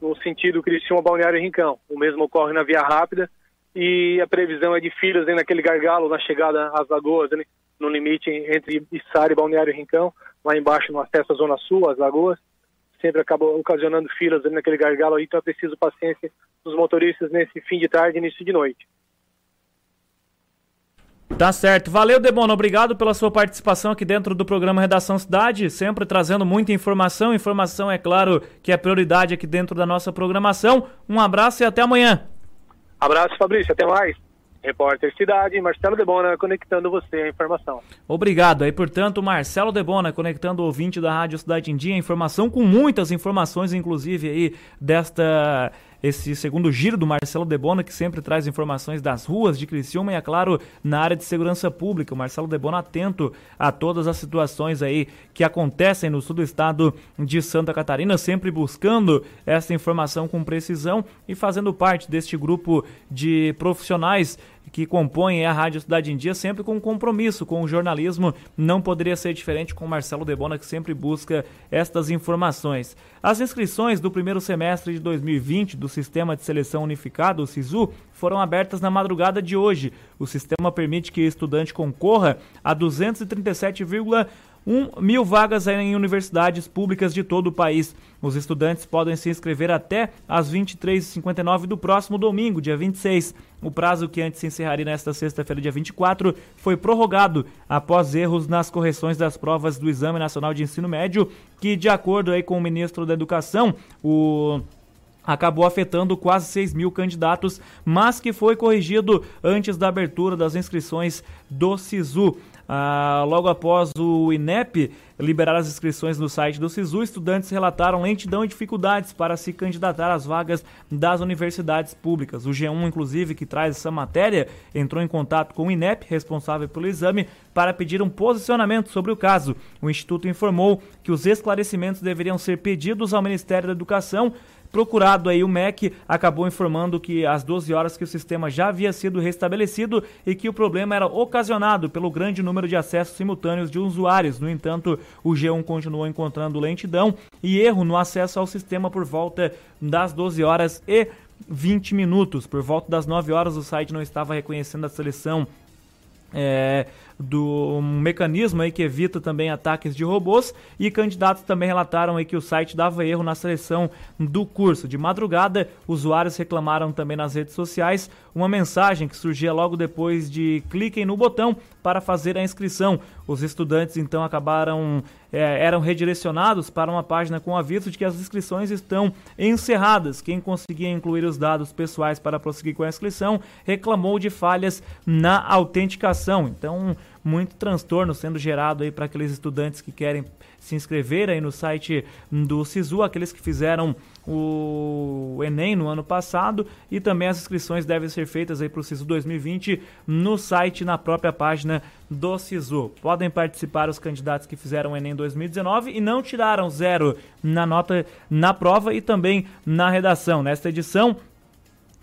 no sentido Criciúma Balneário Rincão. O mesmo ocorre na Via Rápida e a previsão é de filas né, naquele gargalo na chegada às lagoas, né, no limite entre Içara e Balneário Rincão, lá embaixo no acesso à Zona Sul, às lagoas. Sempre acaba ocasionando filas ali naquele gargalo aí, então é preciso paciência dos motoristas nesse fim de tarde e início de noite. Tá certo. Valeu, Debona. Obrigado pela sua participação aqui dentro do programa Redação Cidade, sempre trazendo muita informação. Informação, é claro, que é prioridade aqui dentro da nossa programação. Um abraço e até amanhã. Abraço, Fabrício. Até mais. Repórter Cidade, Marcelo Debona, conectando você a informação. Obrigado. Aí, portanto, Marcelo Debona, conectando o ouvinte da Rádio Cidade em Dia, informação com muitas informações, inclusive aí desta esse segundo giro do Marcelo Debona, que sempre traz informações das ruas de Criciúma e, é claro, na área de segurança pública. O Marcelo Debona atento a todas as situações aí que acontecem no sul do estado de Santa Catarina, sempre buscando essa informação com precisão e fazendo parte deste grupo de profissionais que compõem a Rádio Cidade em Dia, sempre com compromisso com o jornalismo. Não poderia ser diferente com o Marcelo Debona, que sempre busca estas informações. As inscrições do primeiro semestre de 2020 do Sistema de Seleção Unificado, o SISU, foram abertas na madrugada de hoje. O sistema permite que o estudante concorra a 237,1 1 mil vagas em universidades públicas de todo o país. Os estudantes podem se inscrever até às 23h59 do próximo domingo, dia 26. O prazo que antes se encerraria nesta sexta-feira, dia 24, foi prorrogado após erros nas correções das provas do Exame Nacional de Ensino Médio, que, de acordo aí com o ministro da Educação, o acabou afetando quase 6 mil candidatos, mas que foi corrigido antes da abertura das inscrições do SISU. Ah, logo após o INEP liberar as inscrições no site do SISU, estudantes relataram lentidão e dificuldades para se candidatar às vagas das universidades públicas. O G1, inclusive, que traz essa matéria, entrou em contato com o INEP, responsável pelo exame, para pedir um posicionamento sobre o caso. O Instituto informou que os esclarecimentos deveriam ser pedidos ao Ministério da Educação Procurado aí, o MEC acabou informando que às 12 horas que o sistema já havia sido restabelecido e que o problema era ocasionado pelo grande número de acessos simultâneos de usuários. No entanto, o G1 continuou encontrando lentidão e erro no acesso ao sistema por volta das 12 horas e 20 minutos. Por volta das 9 horas, o site não estava reconhecendo a seleção é, do um mecanismo aí que evita também ataques de robôs e candidatos também relataram aí que o site dava erro na seleção do curso. De madrugada, usuários reclamaram também nas redes sociais uma mensagem que surgia logo depois de cliquem no botão para fazer a inscrição. Os estudantes então acabaram é, eram redirecionados para uma página com aviso de que as inscrições estão encerradas. Quem conseguia incluir os dados pessoais para prosseguir com a inscrição reclamou de falhas na autenticação. Então muito transtorno sendo gerado aí para aqueles estudantes que querem se inscrever aí no site do SISU, aqueles que fizeram o Enem no ano passado e também as inscrições devem ser feitas aí para o SISU 2020 no site, na própria página do SISU. Podem participar os candidatos que fizeram o Enem 2019 e não tiraram zero na nota na prova e também na redação. Nesta edição,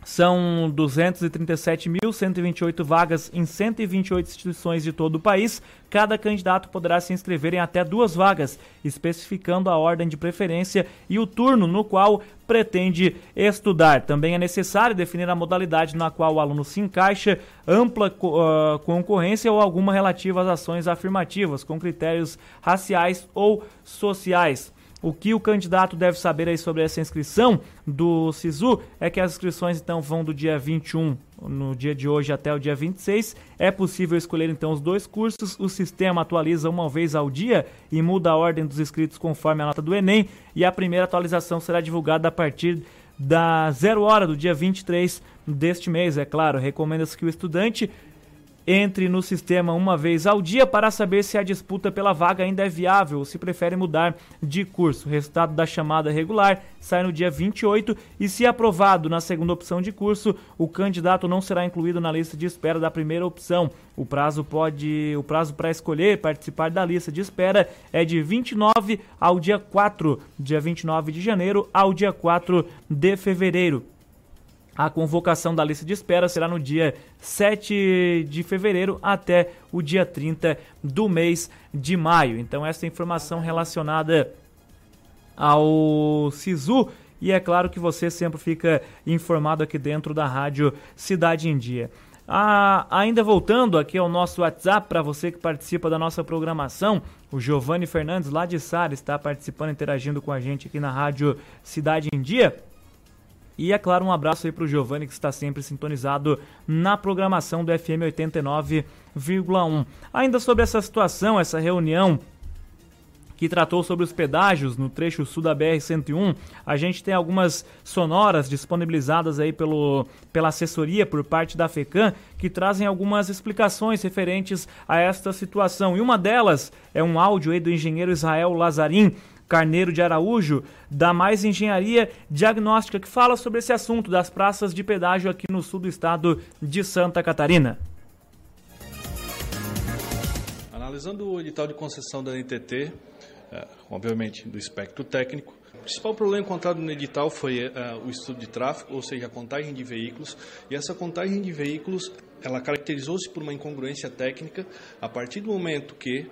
São 237.128 vagas em 128 instituições de todo o país. Cada candidato poderá se inscrever em até duas vagas, especificando a ordem de preferência e o turno no qual pretende estudar. Também é necessário definir a modalidade na qual o aluno se encaixa, ampla uh, concorrência ou alguma relativa às ações afirmativas, com critérios raciais ou sociais. O que o candidato deve saber aí sobre essa inscrição do SISU é que as inscrições então vão do dia 21 no dia de hoje até o dia 26. É possível escolher então os dois cursos. O sistema atualiza uma vez ao dia e muda a ordem dos inscritos conforme a nota do Enem. E a primeira atualização será divulgada a partir da zero hora do dia 23 deste mês. É claro, recomenda-se que o estudante entre no sistema uma vez ao dia para saber se a disputa pela vaga ainda é viável ou se prefere mudar de curso. O resultado da chamada regular sai no dia 28 e, se aprovado na segunda opção de curso, o candidato não será incluído na lista de espera da primeira opção. O prazo pode, o prazo para escolher participar da lista de espera é de 29 ao dia 4, dia 29 de janeiro ao dia 4 de fevereiro. A convocação da lista de espera será no dia 7 de fevereiro até o dia 30 do mês de maio. Então, essa informação relacionada ao SISU. E é claro que você sempre fica informado aqui dentro da Rádio Cidade em Dia. Ah, ainda voltando aqui ao nosso WhatsApp, para você que participa da nossa programação, o Giovanni Fernandes, lá de Sara, está participando, interagindo com a gente aqui na Rádio Cidade em Dia. E é claro, um abraço aí para o Giovanni que está sempre sintonizado na programação do FM 89,1. Ainda sobre essa situação, essa reunião que tratou sobre os pedágios no trecho sul da BR-101. A gente tem algumas sonoras disponibilizadas aí pelo, pela assessoria por parte da FECAM que trazem algumas explicações referentes a esta situação. E uma delas é um áudio aí do engenheiro Israel Lazarim, Carneiro de Araújo, da Mais Engenharia Diagnóstica, que fala sobre esse assunto das praças de pedágio aqui no sul do estado de Santa Catarina. Analisando o edital de concessão da NTT, é, obviamente do espectro técnico, o principal problema encontrado no edital foi uh, o estudo de tráfego, ou seja, a contagem de veículos. E essa contagem de veículos, ela caracterizou-se por uma incongruência técnica a partir do momento que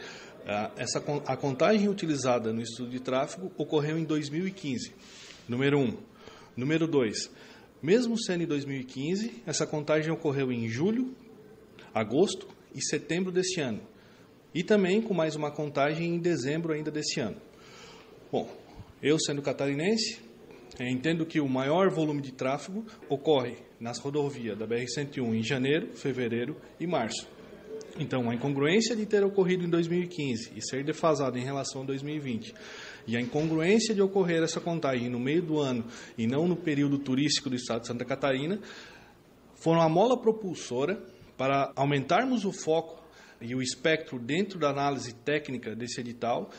essa, a contagem utilizada no estudo de tráfego ocorreu em 2015, número 1. Um. Número 2, mesmo sendo em 2015, essa contagem ocorreu em julho, agosto e setembro deste ano. E também com mais uma contagem em dezembro ainda deste ano. Bom, eu sendo catarinense, entendo que o maior volume de tráfego ocorre nas rodovias da BR-101 em janeiro, fevereiro e março. Então, a incongruência de ter ocorrido em 2015 e ser defasado em relação a 2020, e a incongruência de ocorrer essa contagem no meio do ano e não no período turístico do estado de Santa Catarina, foram a mola propulsora para aumentarmos o foco e o espectro dentro da análise técnica desse edital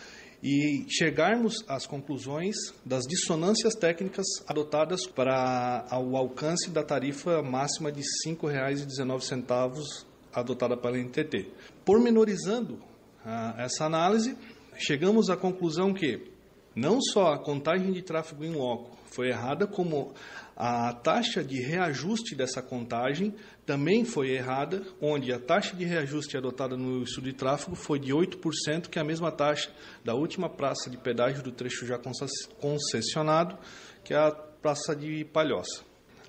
e chegarmos às conclusões das dissonâncias técnicas adotadas para o alcance da tarifa máxima de R$ 5,19 adotada pela NTT. Pormenorizando ah, essa análise, chegamos à conclusão que não só a contagem de tráfego em loco foi errada, como a taxa de reajuste dessa contagem também foi errada, onde a taxa de reajuste adotada no estudo de tráfego foi de 8%, que é a mesma taxa da última praça de pedágio do trecho já concessionado, que é a praça de Palhoça.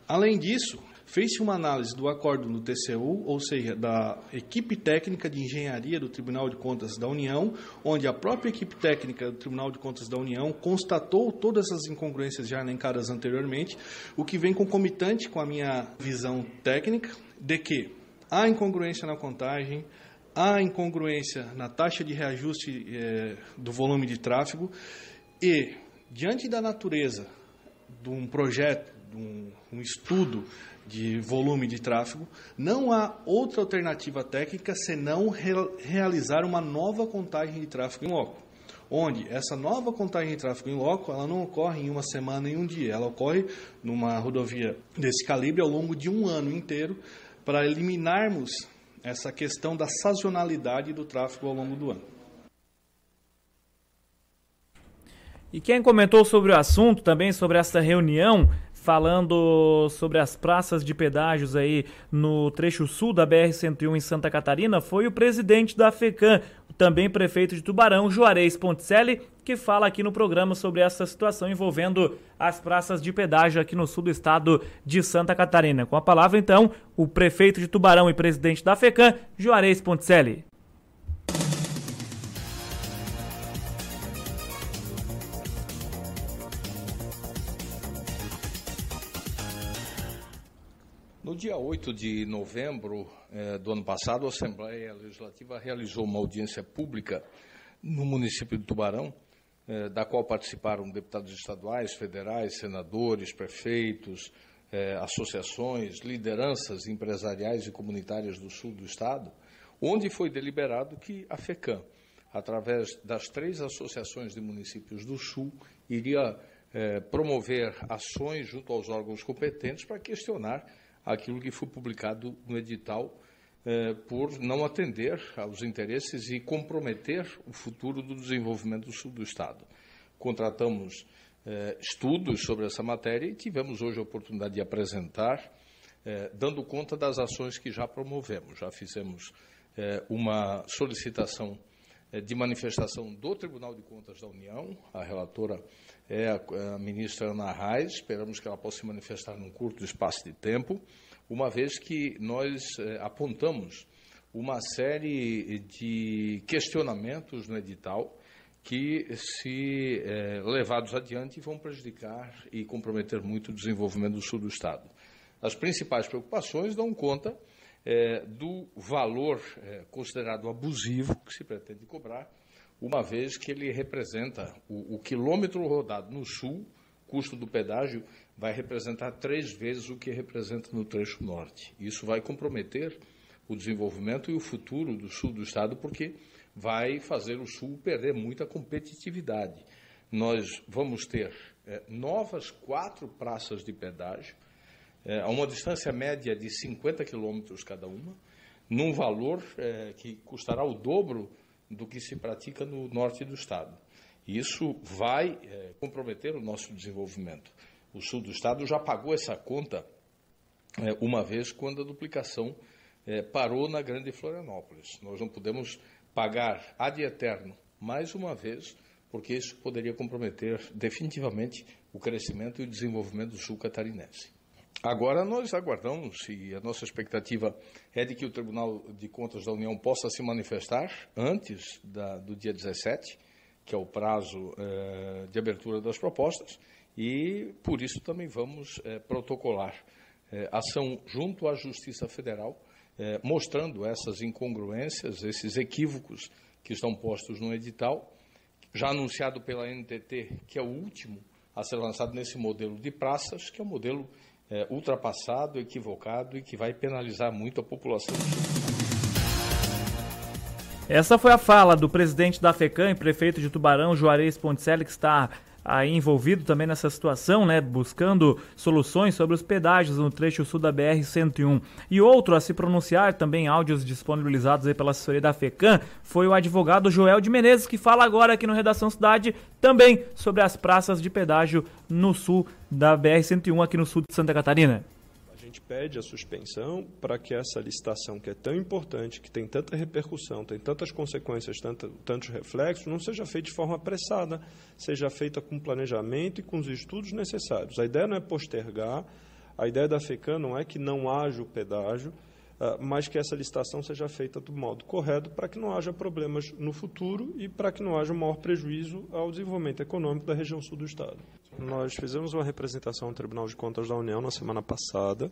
Além disso, Fez-se uma análise do acordo do TCU, ou seja, da equipe técnica de engenharia do Tribunal de Contas da União, onde a própria equipe técnica do Tribunal de Contas da União constatou todas as incongruências já elencadas anteriormente, o que vem concomitante com a minha visão técnica de que há incongruência na contagem, há incongruência na taxa de reajuste eh, do volume de tráfego e, diante da natureza de um projeto, de um, um estudo de volume de tráfego, não há outra alternativa técnica senão re realizar uma nova contagem de tráfego em loco. Onde essa nova contagem de tráfego em loco, ela não ocorre em uma semana e um dia, ela ocorre numa rodovia desse calibre ao longo de um ano inteiro, para eliminarmos essa questão da sazonalidade do tráfego ao longo do ano. E quem comentou sobre o assunto, também sobre essa reunião, falando sobre as praças de pedágios aí no trecho sul da BR-101 em Santa Catarina foi o presidente da FECAM, também prefeito de Tubarão, Juarez Ponticelli, que fala aqui no programa sobre essa situação envolvendo as praças de pedágio aqui no sul do estado de Santa Catarina. Com a palavra, então, o prefeito de Tubarão e presidente da FECAM, Juarez Ponticelli. Dia 8 de novembro eh, do ano passado, a Assembleia Legislativa realizou uma audiência pública no município de Tubarão, eh, da qual participaram deputados estaduais, federais, senadores, prefeitos, eh, associações, lideranças empresariais e comunitárias do sul do estado, onde foi deliberado que a FECAM, através das três associações de municípios do sul, iria eh, promover ações junto aos órgãos competentes para questionar aquilo que foi publicado no edital eh, por não atender aos interesses e comprometer o futuro do desenvolvimento do do Estado. Contratamos eh, estudos sobre essa matéria e tivemos hoje a oportunidade de apresentar, eh, dando conta das ações que já promovemos. Já fizemos eh, uma solicitação de manifestação do Tribunal de Contas da União, a relatora é a, a ministra Ana Reis, esperamos que ela possa se manifestar num curto espaço de tempo, uma vez que nós eh, apontamos uma série de questionamentos no edital que, se levados adiante, vão prejudicar e comprometer muito o desenvolvimento do sul do Estado. As principais preocupações dão conta eh, do valor eh, considerado abusivo que se pretende cobrar uma vez que ele representa o, o quilômetro rodado no sul, custo do pedágio vai representar três vezes o que representa no trecho norte. Isso vai comprometer o desenvolvimento e o futuro do sul do estado, porque vai fazer o sul perder muita competitividade. Nós vamos ter é, novas quatro praças de pedágio, é, a uma distância média de 50 quilômetros cada uma, num valor é, que custará o dobro do que se pratica no norte do estado. Isso vai é, comprometer o nosso desenvolvimento. O sul do estado já pagou essa conta é, uma vez quando a duplicação é, parou na Grande Florianópolis. Nós não podemos pagar ad eterno mais uma vez, porque isso poderia comprometer definitivamente o crescimento e o desenvolvimento do sul catarinense. Agora nós aguardamos e a nossa expectativa é de que o Tribunal de Contas da União possa se manifestar antes da, do dia 17, que é o prazo eh, de abertura das propostas, e por isso também vamos eh, protocolar eh, ação junto à Justiça Federal, mostrando essas incongruências, esses equívocos que estão postos no edital, já anunciado pela NTT, que é o último a ser lançado nesse modelo de praças, que é o modelo é, ultrapassado, equivocado e que vai penalizar muito a população. Essa foi a fala do presidente da FECAM e prefeito de Tubarão, Juarez Ponticelli, que está aí envolvido também nessa situação, né, buscando soluções sobre os pedágios no trecho sul da BR-101. E outro a se pronunciar, também áudios disponibilizados aí pela assessoria da FECAM, foi o advogado Joel de Menezes, que fala agora aqui no Redação Cidade também sobre as praças de pedágio no sul da BR-101, aqui no sul de Santa Catarina gente pede a suspensão para que essa licitação, que é tão importante, que tem tanta repercussão, tem tantas consequências, tanto, tantos reflexos, não seja feita de forma apressada, seja feita com planejamento e com os estudos necessários. A ideia não é postergar, a ideia da FECAM não é que não haja o pedágio, mas que essa licitação seja feita do modo correto para que não haja problemas no futuro e para que não haja maior prejuízo ao desenvolvimento econômico da região sul do Estado. Nós fizemos uma representação ao Tribunal de Contas da União na semana passada.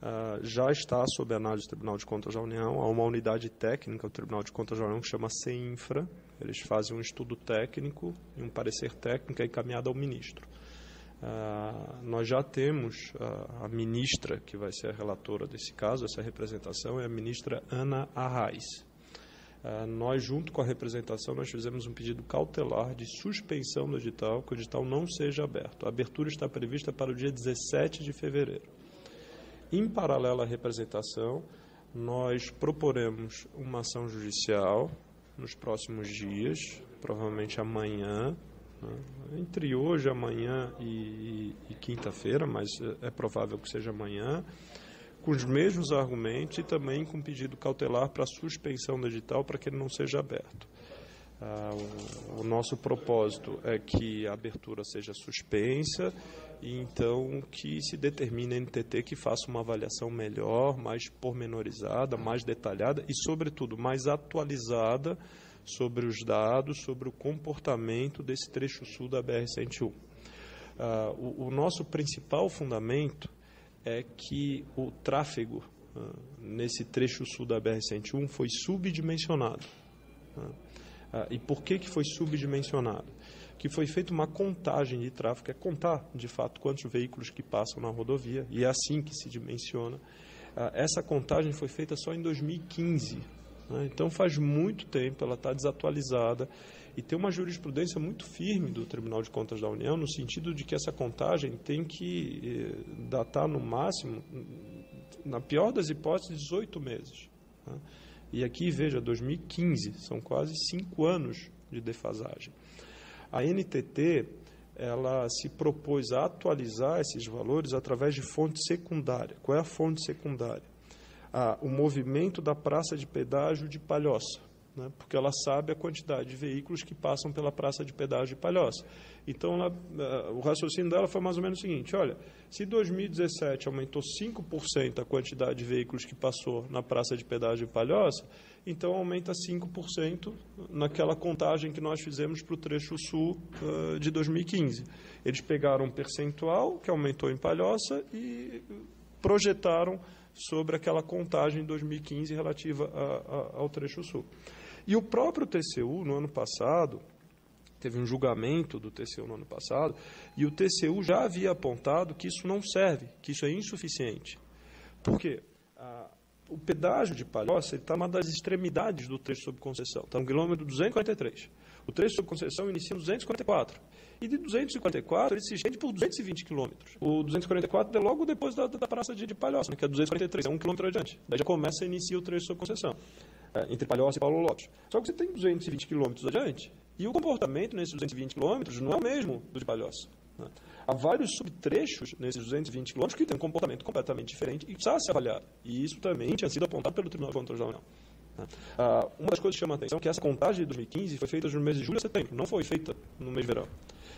Uh, já está sob análise do Tribunal de Contas da União. Há uma unidade técnica do Tribunal de Contas da União que chama CEINFRA. Eles fazem um estudo técnico e um parecer técnico encaminhado ao ministro. Uh, nós já temos uh, a ministra, que vai ser a relatora desse caso, essa representação é a ministra Ana Arraes. Ah, nós, junto com a representação, nós fizemos um pedido cautelar de suspensão do edital, que o edital não seja aberto. A abertura está prevista para o dia 17 de fevereiro. Em paralelo à representação, nós proporemos uma ação judicial nos próximos dias, provavelmente amanhã, né? entre hoje, amanhã e, e, e quinta-feira, mas é, é provável que seja amanhã, com os mesmos argumentos e também com pedido cautelar para suspensão do edital para que ele não seja aberto. Ah, o, o, nosso propósito é que a abertura seja suspensa e então que se determine a NTT que faça uma avaliação melhor, mais pormenorizada, mais detalhada e, sobretudo, mais atualizada sobre os dados, sobre o comportamento desse trecho sul da BR-101. Ah, o, o, nosso principal fundamento é que o tráfego ah, nesse trecho sul da BR-101 foi subdimensionado. Ah, e por que, que foi subdimensionado? Que foi feita uma contagem de tráfego, é contar de fato quantos veículos que passam na rodovia, e é assim que se dimensiona. Essa contagem foi feita só em 2015. Né? Então faz muito tempo, ela está desatualizada e tem uma jurisprudência muito firme do Tribunal de Contas da União, no sentido de que essa contagem tem que eh, datar no máximo, na pior das hipóteses, 18 meses. Né? E aqui, veja, 2015, são quase cinco anos de defasagem. A NTT ela se propôs a atualizar esses valores através de fonte secundária. Qual é a fonte secundária? O movimento da praça de pedágio de Palhoça né, porque ela sabe a quantidade de veículos que passam pela praça de pedágio de Palhoça. Então, ela, uh, o raciocínio dela foi mais ou menos o seguinte: olha, se 2017 aumentou 5% a quantidade de veículos que passou na praça de pedágio de Palhoça, então aumenta 5% naquela contagem que nós fizemos para o trecho sul uh, de 2015. Eles pegaram um percentual que aumentou em Palhoça e projetaram sobre aquela contagem de 2015 relativa a, a, ao trecho sul. E o próprio TCU, no ano passado, teve um julgamento do TCU no ano passado, e o TCU já havia apontado que isso não serve, que isso é insuficiente. Por quê? O pedágio de Palhoça está numa das extremidades do trecho sob concessão, está no quilômetro 243. O trecho sob concessão inicia no 244. E de 244 ele se estende por 220 quilômetros. O 244 é logo depois da, da praça de, de Palhoça, né, que é 243, é um quilômetro adiante. Daí já começa e inicia o trecho sob concessão é, entre Palhoça e Paulo Lopes. Só que você tem 220 quilômetros adiante e o comportamento nesses 220 quilômetros não é o mesmo do de Palhoça. Né? Há vários subtrechos nesses 220 quilômetros que têm um comportamento completamente diferente e precisa ser avaliado. E isso também tinha sido apontado pelo Tribunal de Contas da União. Ah, uma das coisas que chama a atenção é que essa contagem de 2015 foi feita no mês de julho e setembro, não foi feita no mês de verão.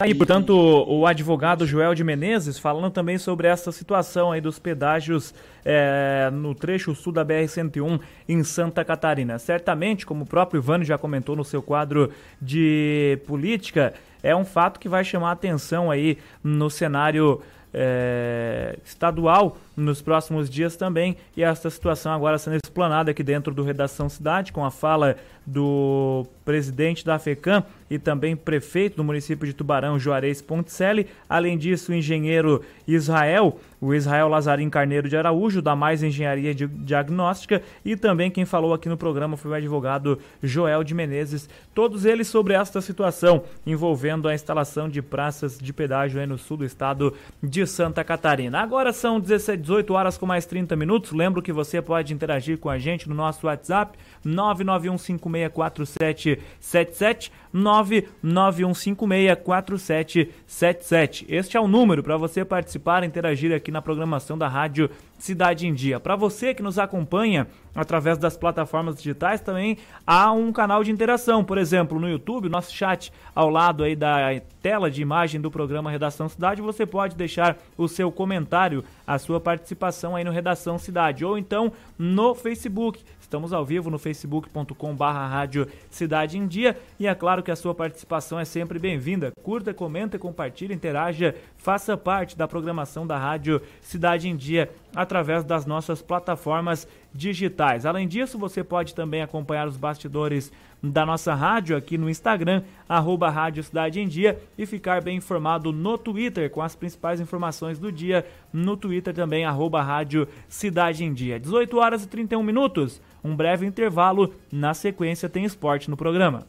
Tá aí, portanto, o advogado Joel de Menezes falando também sobre essa situação aí dos pedágios é, no trecho sul da BR-101 em Santa Catarina. Certamente, como o próprio Ivano já comentou no seu quadro de política, é um fato que vai chamar a atenção aí no cenário é, estadual nos próximos dias também. E esta situação agora sendo explanada aqui dentro do Redação Cidade, com a fala do presidente da FECAM e também prefeito do município de Tubarão, Juarez Ponticelli. Além disso, o engenheiro Israel, o Israel Lazarim Carneiro de Araújo, da Mais Engenharia Diagnóstica, e também quem falou aqui no programa foi o advogado Joel de Menezes. Todos eles sobre esta situação envolvendo a instalação de praças de pedágio no sul do estado de Santa Catarina. Agora são 17, 18 horas com mais 30 minutos. Lembro que você pode interagir com a gente no nosso WhatsApp 991564777 991564777. Este é o número para você participar interagir aqui na programação da Rádio Cidade em Dia. Para você que nos acompanha através das plataformas digitais, também há um canal de interação. Por exemplo, no YouTube, nosso chat ao lado aí da tela de imagem do programa Redação Cidade, você pode deixar o seu comentário, a sua participação aí no Redação Cidade. Ou então no Facebook. Estamos ao vivo no facebook.com barra rádio Cidade em Dia e é claro que a sua participação é sempre bem-vinda. Curta, comenta, compartilhe, interaja, faça parte da programação da rádio Cidade em Dia através das nossas plataformas digitais. Além disso, você pode também acompanhar os bastidores da nossa rádio aqui no Instagram, arroba Rádio Cidade em Dia, e ficar bem informado no Twitter com as principais informações do dia, no Twitter também, arroba Rádio Cidade em Dia. 18 horas e 31 minutos, um breve intervalo, na sequência tem esporte no programa.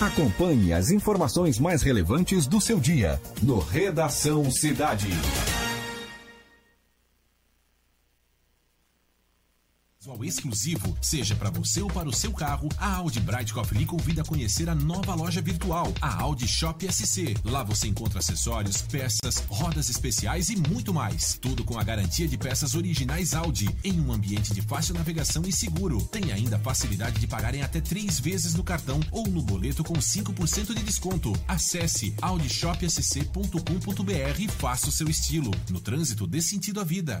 Acompanhe as informações mais relevantes do seu dia no Redação Cidade. Visual exclusivo, seja para você ou para o seu carro, a Audi Brightcoff lhe convida a conhecer a nova loja virtual, a Audi Shop SC. Lá você encontra acessórios, peças, rodas especiais e muito mais. Tudo com a garantia de peças originais Audi, em um ambiente de fácil navegação e seguro. Tem ainda a facilidade de pagar em até três vezes no cartão ou no boleto com 5% de desconto. Acesse audishopsc.com.br e faça o seu estilo. No trânsito, dê sentido à vida.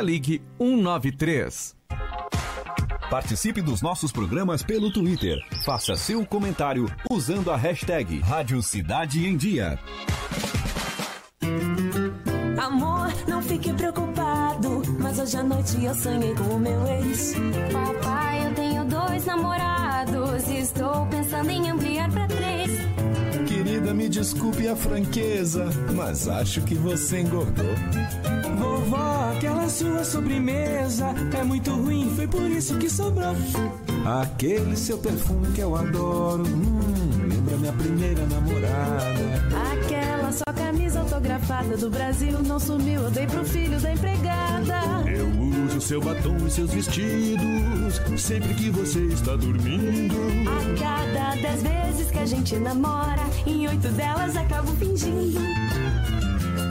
ligue 193. Participe dos nossos programas pelo Twitter. Faça seu comentário usando a hashtag Rádio Cidade em Dia. Amor, não fique preocupado, mas hoje à noite eu sonhei com o meu ex. Papai, eu tenho dois namorados e estou pensando em ampliar pra três. Querida, me desculpe a franqueza, mas acho que você engordou. Vovó, aquela sua sobremesa é muito ruim, foi por isso que sobrou. Aquele seu perfume que eu adoro, hum, lembra minha primeira namorada. Aquela sua camisa autografada do Brasil não sumiu, eu dei pro filho da empregada. Eu uso seu batom e seus vestidos sempre que você está dormindo. A cada dez vezes que a gente namora, em oito delas acabo fingindo.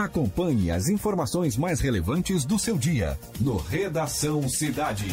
Acompanhe as informações mais relevantes do seu dia no Redação Cidade.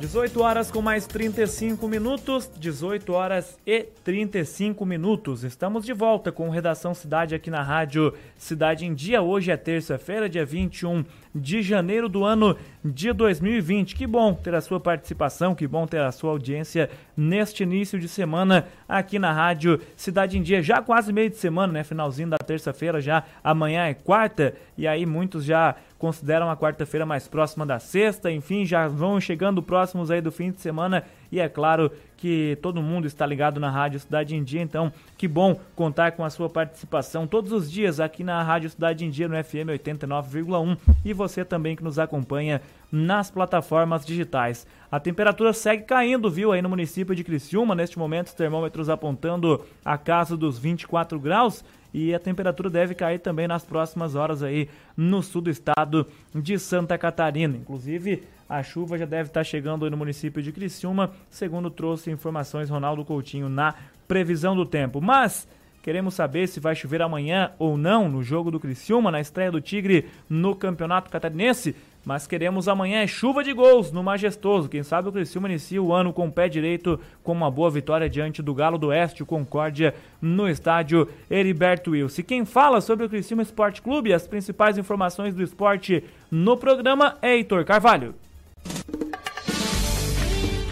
Dezoito horas com mais 35 minutos, 18 horas e 35 minutos. Estamos de volta com Redação Cidade aqui na Rádio Cidade em Dia. Hoje é terça-feira, dia 21 de janeiro do ano de 2020. Que bom ter a sua participação, que bom ter a sua audiência neste início de semana aqui na Rádio Cidade em Dia. Já quase meio de semana, né? Finalzinho da terça-feira, já amanhã é quarta, e aí muitos já consideram a quarta-feira mais próxima da sexta, enfim, já vão chegando próximos aí do fim de semana e é claro que todo mundo está ligado na Rádio Cidade em Dia, então que bom contar com a sua participação todos os dias aqui na Rádio Cidade em Dia no FM 89,1 e você também que nos acompanha nas plataformas digitais. A temperatura segue caindo, viu, aí no município de Criciúma, neste momento os termômetros apontando a casa dos 24 graus e a temperatura deve cair também nas próximas horas aí no sul do estado de Santa Catarina. Inclusive, a chuva já deve estar chegando no município de Criciúma, segundo trouxe informações Ronaldo Coutinho na previsão do tempo. Mas Queremos saber se vai chover amanhã ou não no jogo do Criciúma, na estreia do Tigre no Campeonato Catarinense. Mas queremos amanhã é chuva de gols no Majestoso. Quem sabe o Criciúma inicia o ano com o pé direito com uma boa vitória diante do Galo do Oeste, o Concórdia, no estádio Heriberto Wilson. Quem fala sobre o Criciúma Esporte Clube as principais informações do esporte no programa é Heitor Carvalho.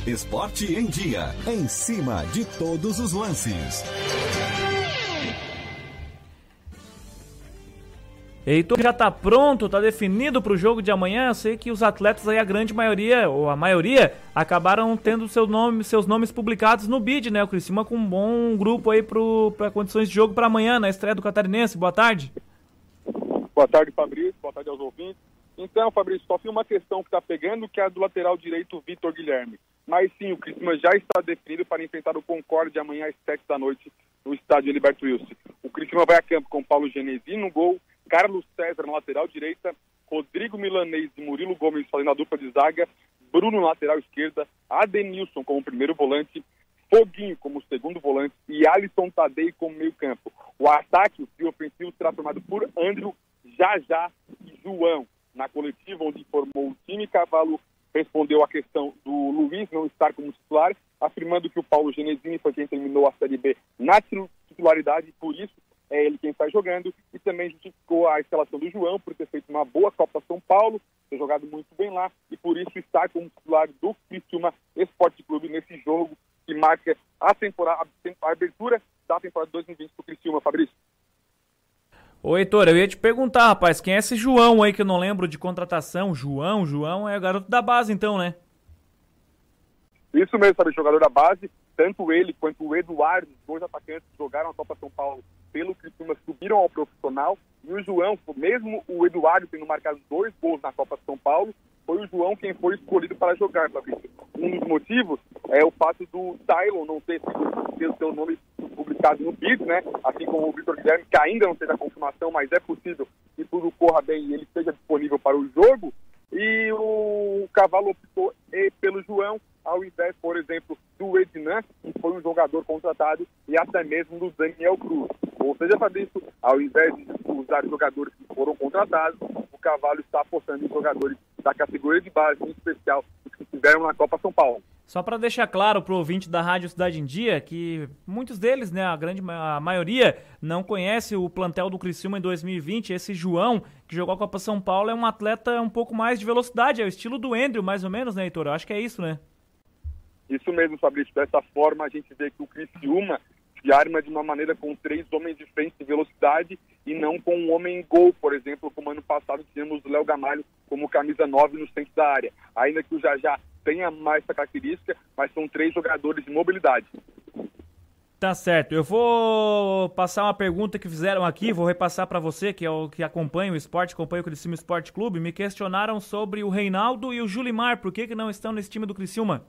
Esporte em Dia. Em cima de todos os lances. Heitor já tá pronto, tá definido pro jogo de amanhã. Eu sei que os atletas aí, a grande maioria, ou a maioria, acabaram tendo seu nome, seus nomes publicados no BID, né? O Criciúma com um bom grupo aí para condições de jogo para amanhã, na estreia do Catarinense. Boa tarde. Boa tarde, Fabrício. Boa tarde aos ouvintes. Então, Fabrício, só tem uma questão que está pegando, que é a do lateral direito Vitor Guilherme. Mas sim, o Criciúma já está definido para enfrentar o Concorde amanhã às 7 da noite no estádio Liberto Wilson. O Criciúma vai a campo com Paulo Genesi no gol, Carlos César na lateral direita, Rodrigo Milanês e Murilo Gomes fazendo a dupla de zaga, Bruno na lateral esquerda, Adenilson como primeiro volante, Foguinho como segundo volante e Alisson Tadei como meio campo. O ataque, o trio ofensivo, será formado por Andrew, Jajá e João na coletiva onde informou o time, Cavalo respondeu à questão do Luiz não estar como titular, afirmando que o Paulo Genesini foi quem terminou a Série B na titularidade, por isso é ele quem está jogando, e também justificou a escalação do João por ter feito uma boa Copa São Paulo, ter jogado muito bem lá, e por isso está como titular do Criciúma Esporte Clube nesse jogo que marca a temporada, a abertura da temporada 2020 para o Criciúma, Fabrício. Ô Heitor, eu ia te perguntar, rapaz, quem é esse João aí que eu não lembro de contratação? João, João é o garoto da base então, né? Isso mesmo, sabe, jogador da base, tanto ele quanto o Eduardo, dois atacantes que jogaram a Copa São Paulo pelo Criciúma, subiram ao profissional, e o João, mesmo o Eduardo tendo marcado dois gols na Copa São Paulo, foi o João quem foi escolhido para jogar, Fabrício. Um dos motivos é o fato do Tylon não ter sido seu nome publicado no BID, né? Assim como o Vitor Guilherme, que ainda não teve a confirmação, mas é possível que tudo corra bem e ele esteja disponível para o jogo. E o Cavalo optou pelo João, ao invés, por exemplo, do Ednan, que foi um jogador contratado, e até mesmo do Daniel Cruz. Ou seja, Fabrício, ao invés de usar jogadores que foram contratados, o Cavalo está apostando em jogadores da categoria de base, em especial os que estiveram na Copa São Paulo. Só para deixar claro para o ouvinte da Rádio Cidade em Dia que muitos deles, né, a grande a maioria, não conhece o plantel do Criciúma em 2020. Esse João, que jogou a Copa São Paulo, é um atleta um pouco mais de velocidade, é o estilo do Andrew, mais ou menos, né, Heitor? Eu acho que é isso, né? Isso mesmo, Fabrício. Dessa forma, a gente vê que o Criciúma se arma de uma maneira com três homens de frente de velocidade e não com um homem gol, por exemplo, como ano passado tínhamos o Léo Gamalho como camisa 9 no centro da área. Ainda que o Jajá tenha mais essa característica, mas são três jogadores de mobilidade. Tá certo. Eu vou passar uma pergunta que fizeram aqui, vou repassar para você, que é o que acompanha o esporte, acompanha o Criciúma Esporte Clube. Me questionaram sobre o Reinaldo e o Julimar, por que, que não estão nesse time do Criciúma?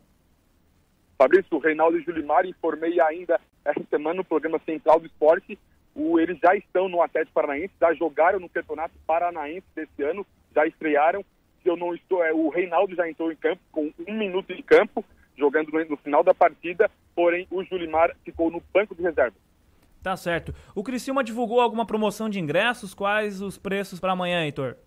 Fabrício, o Reinaldo e o Julimar, informei ainda essa semana no programa Central do Esporte, o, eles já estão no Atlético Paranaense, já jogaram no Campeonato Paranaense desse ano, já estrearam. Se eu não estou, é, o Reinaldo já entrou em campo com um minuto de campo, jogando no, no final da partida, porém o Julimar ficou no banco de reserva. Tá certo. O Criciúma divulgou alguma promoção de ingressos? Quais os preços para amanhã, Heitor?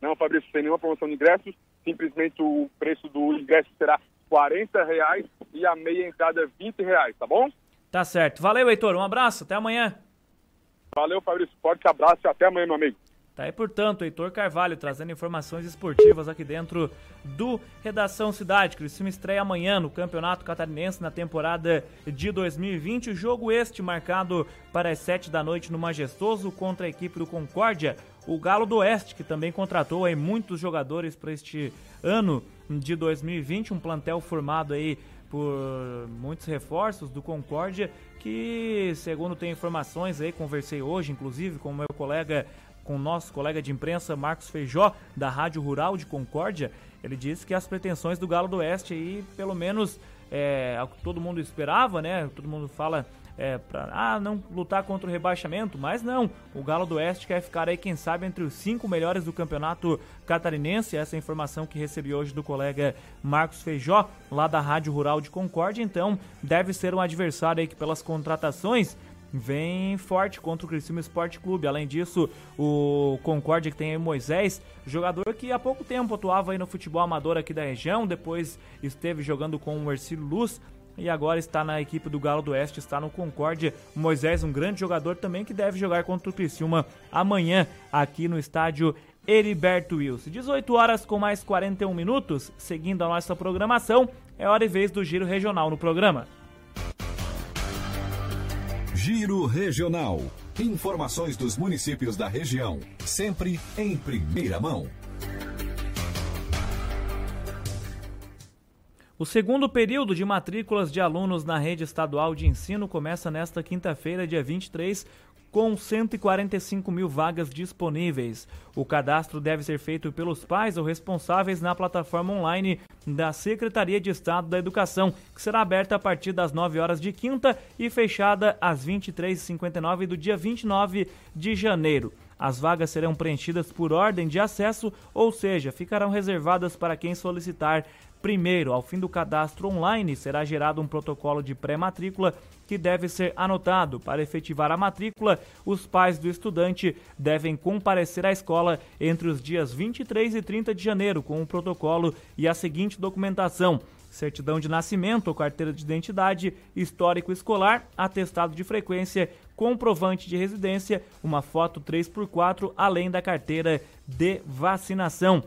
Não, Fabrício, sem nenhuma promoção de ingressos. Simplesmente o preço do ingresso será 40 reais e a meia entrada 20 reais, tá bom? Tá certo. Valeu, Heitor. Um abraço. Até amanhã. Valeu, Fabrício. Forte abraço e até amanhã, meu amigo. Tá aí, portanto, Heitor Carvalho trazendo informações esportivas aqui dentro do Redação Cidade. Criciúma estreia amanhã no Campeonato Catarinense na temporada de 2020. O jogo este marcado para as 7 da noite no Majestoso contra a equipe do Concórdia. O Galo do Oeste, que também contratou aí muitos jogadores para este ano de 2020. Um plantel formado aí por muitos reforços do Concórdia, que, segundo tem informações aí, conversei hoje, inclusive, com o meu colega com o nosso colega de imprensa Marcos Feijó, da Rádio Rural de Concórdia, ele disse que as pretensões do Galo do Oeste aí, pelo menos é, o que todo mundo esperava, né? Todo mundo fala é, para ah, não lutar contra o rebaixamento, mas não. O Galo do Oeste quer ficar aí, quem sabe, entre os cinco melhores do campeonato catarinense. Essa é informação que recebi hoje do colega Marcos Feijó, lá da Rádio Rural de Concórdia. Então, deve ser um adversário aí que, pelas contratações, vem forte contra o Criciúma Esporte Clube. Além disso, o Concórdia que tem aí Moisés, jogador que há pouco tempo atuava aí no futebol amador aqui da região, depois esteve jogando com o Ercílio Luz e agora está na equipe do Galo do Oeste, está no Concórdia. Moisés, um grande jogador também que deve jogar contra o Criciúma amanhã aqui no estádio Heriberto Wilson. 18 horas com mais 41 minutos, seguindo a nossa programação, é hora e vez do Giro Regional no programa. Giro Regional. Informações dos municípios da região, sempre em primeira mão. O segundo período de matrículas de alunos na rede estadual de ensino começa nesta quinta-feira, dia 23, com 145 mil vagas disponíveis. O cadastro deve ser feito pelos pais ou responsáveis na plataforma online da Secretaria de Estado da Educação, que será aberta a partir das 9 horas de quinta e fechada às 23h59 do dia 29 de janeiro. As vagas serão preenchidas por ordem de acesso, ou seja, ficarão reservadas para quem solicitar Primeiro, ao fim do cadastro online, será gerado um protocolo de pré-matrícula que deve ser anotado. Para efetivar a matrícula, os pais do estudante devem comparecer à escola entre os dias 23 e 30 de janeiro com o protocolo e a seguinte documentação: certidão de nascimento carteira de identidade, histórico escolar, atestado de frequência, comprovante de residência, uma foto 3x4, além da carteira de vacinação.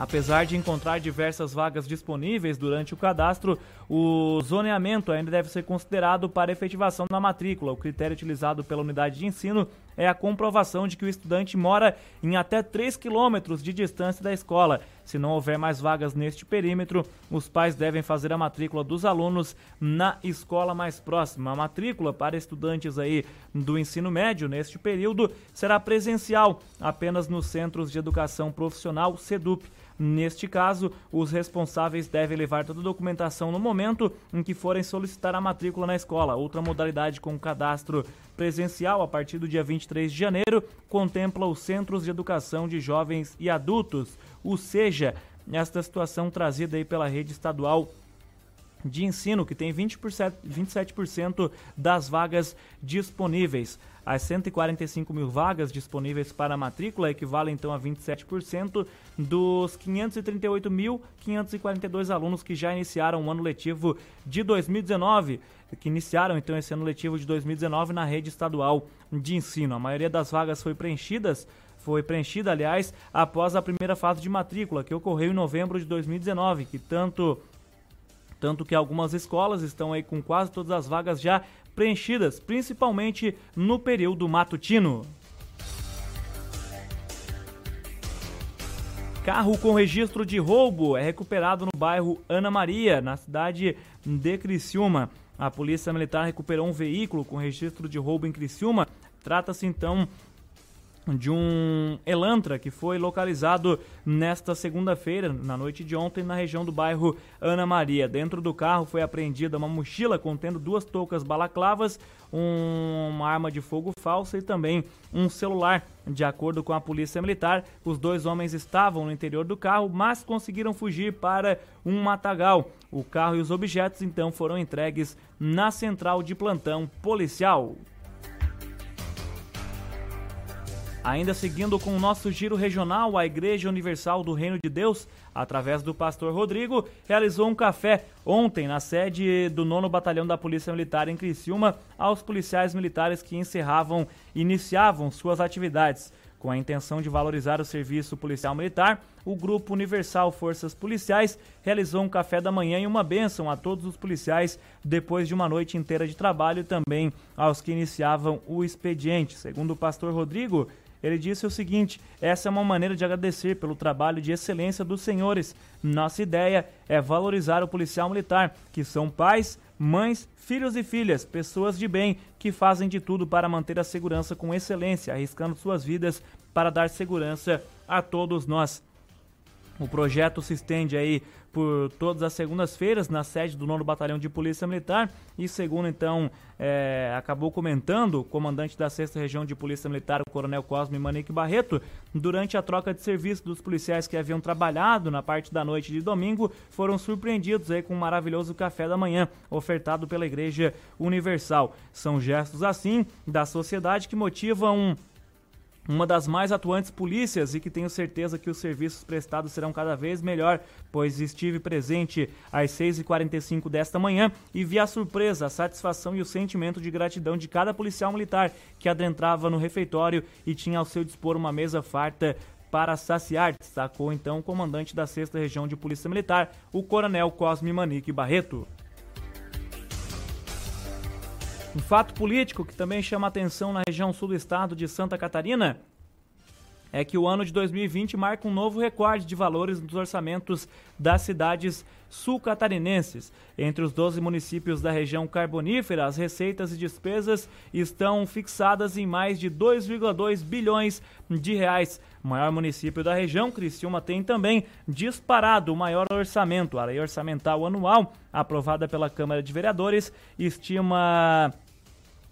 Apesar de encontrar diversas vagas disponíveis durante o cadastro, o zoneamento ainda deve ser considerado para efetivação da matrícula. O critério utilizado pela unidade de ensino é a comprovação de que o estudante mora em até 3 quilômetros de distância da escola. Se não houver mais vagas neste perímetro, os pais devem fazer a matrícula dos alunos na escola mais próxima. A matrícula para estudantes aí do ensino médio neste período será presencial apenas nos centros de educação profissional SEDUP. Neste caso, os responsáveis devem levar toda a documentação no momento em que forem solicitar a matrícula na escola. Outra modalidade com cadastro presencial a partir do dia 23 de janeiro contempla os Centros de Educação de Jovens e Adultos, o SEJA, nesta situação trazida aí pela rede estadual de ensino, que tem 20%, 27% das vagas disponíveis. As 145 mil vagas disponíveis para matrícula equivalem então a 27% dos 538.542 alunos que já iniciaram o ano letivo de 2019, que iniciaram então esse ano letivo de 2019 na rede estadual de ensino. A maioria das vagas foi preenchidas foi preenchida, aliás, após a primeira fase de matrícula, que ocorreu em novembro de 2019, que tanto tanto que algumas escolas estão aí com quase todas as vagas já preenchidas, principalmente no período matutino. Carro com registro de roubo é recuperado no bairro Ana Maria, na cidade de Criciúma. A Polícia Militar recuperou um veículo com registro de roubo em Criciúma. Trata-se então de um Elantra que foi localizado nesta segunda-feira, na noite de ontem, na região do bairro Ana Maria. Dentro do carro foi apreendida uma mochila contendo duas toucas balaclavas, um, uma arma de fogo falsa e também um celular. De acordo com a polícia militar, os dois homens estavam no interior do carro, mas conseguiram fugir para um matagal. O carro e os objetos então foram entregues na central de plantão policial. Ainda seguindo com o nosso giro regional, a Igreja Universal do Reino de Deus, através do pastor Rodrigo, realizou um café ontem na sede do 9 Batalhão da Polícia Militar em Criciúma aos policiais militares que encerravam iniciavam suas atividades. Com a intenção de valorizar o serviço policial militar, o Grupo Universal Forças Policiais realizou um café da manhã e uma bênção a todos os policiais depois de uma noite inteira de trabalho e também aos que iniciavam o expediente. Segundo o pastor Rodrigo, ele disse o seguinte: essa é uma maneira de agradecer pelo trabalho de excelência dos senhores. Nossa ideia é valorizar o policial militar, que são pais, mães, filhos e filhas, pessoas de bem que fazem de tudo para manter a segurança com excelência, arriscando suas vidas para dar segurança a todos nós. O projeto se estende aí por todas as segundas-feiras na sede do 9 Batalhão de Polícia Militar e segundo então é, acabou comentando o comandante da 6 Região de Polícia Militar, o Coronel Cosme Manique Barreto, durante a troca de serviço dos policiais que haviam trabalhado na parte da noite de domingo, foram surpreendidos aí com um maravilhoso café da manhã ofertado pela Igreja Universal. São gestos assim da sociedade que motivam uma das mais atuantes polícias e que tenho certeza que os serviços prestados serão cada vez melhor, pois estive presente às 6h45 desta manhã e vi a surpresa, a satisfação e o sentimento de gratidão de cada policial militar que adentrava no refeitório e tinha ao seu dispor uma mesa farta para saciar, destacou então o comandante da 6 Região de Polícia Militar, o Coronel Cosme Manique Barreto. Um fato político que também chama atenção na região sul do estado de Santa Catarina é que o ano de 2020 marca um novo recorde de valores nos orçamentos das cidades sul-catarinenses. Entre os 12 municípios da região carbonífera, as receitas e despesas estão fixadas em mais de 2,2 bilhões de reais. Maior município da região, Criciúma, tem também disparado o maior orçamento. A lei orçamental anual, aprovada pela Câmara de Vereadores, estima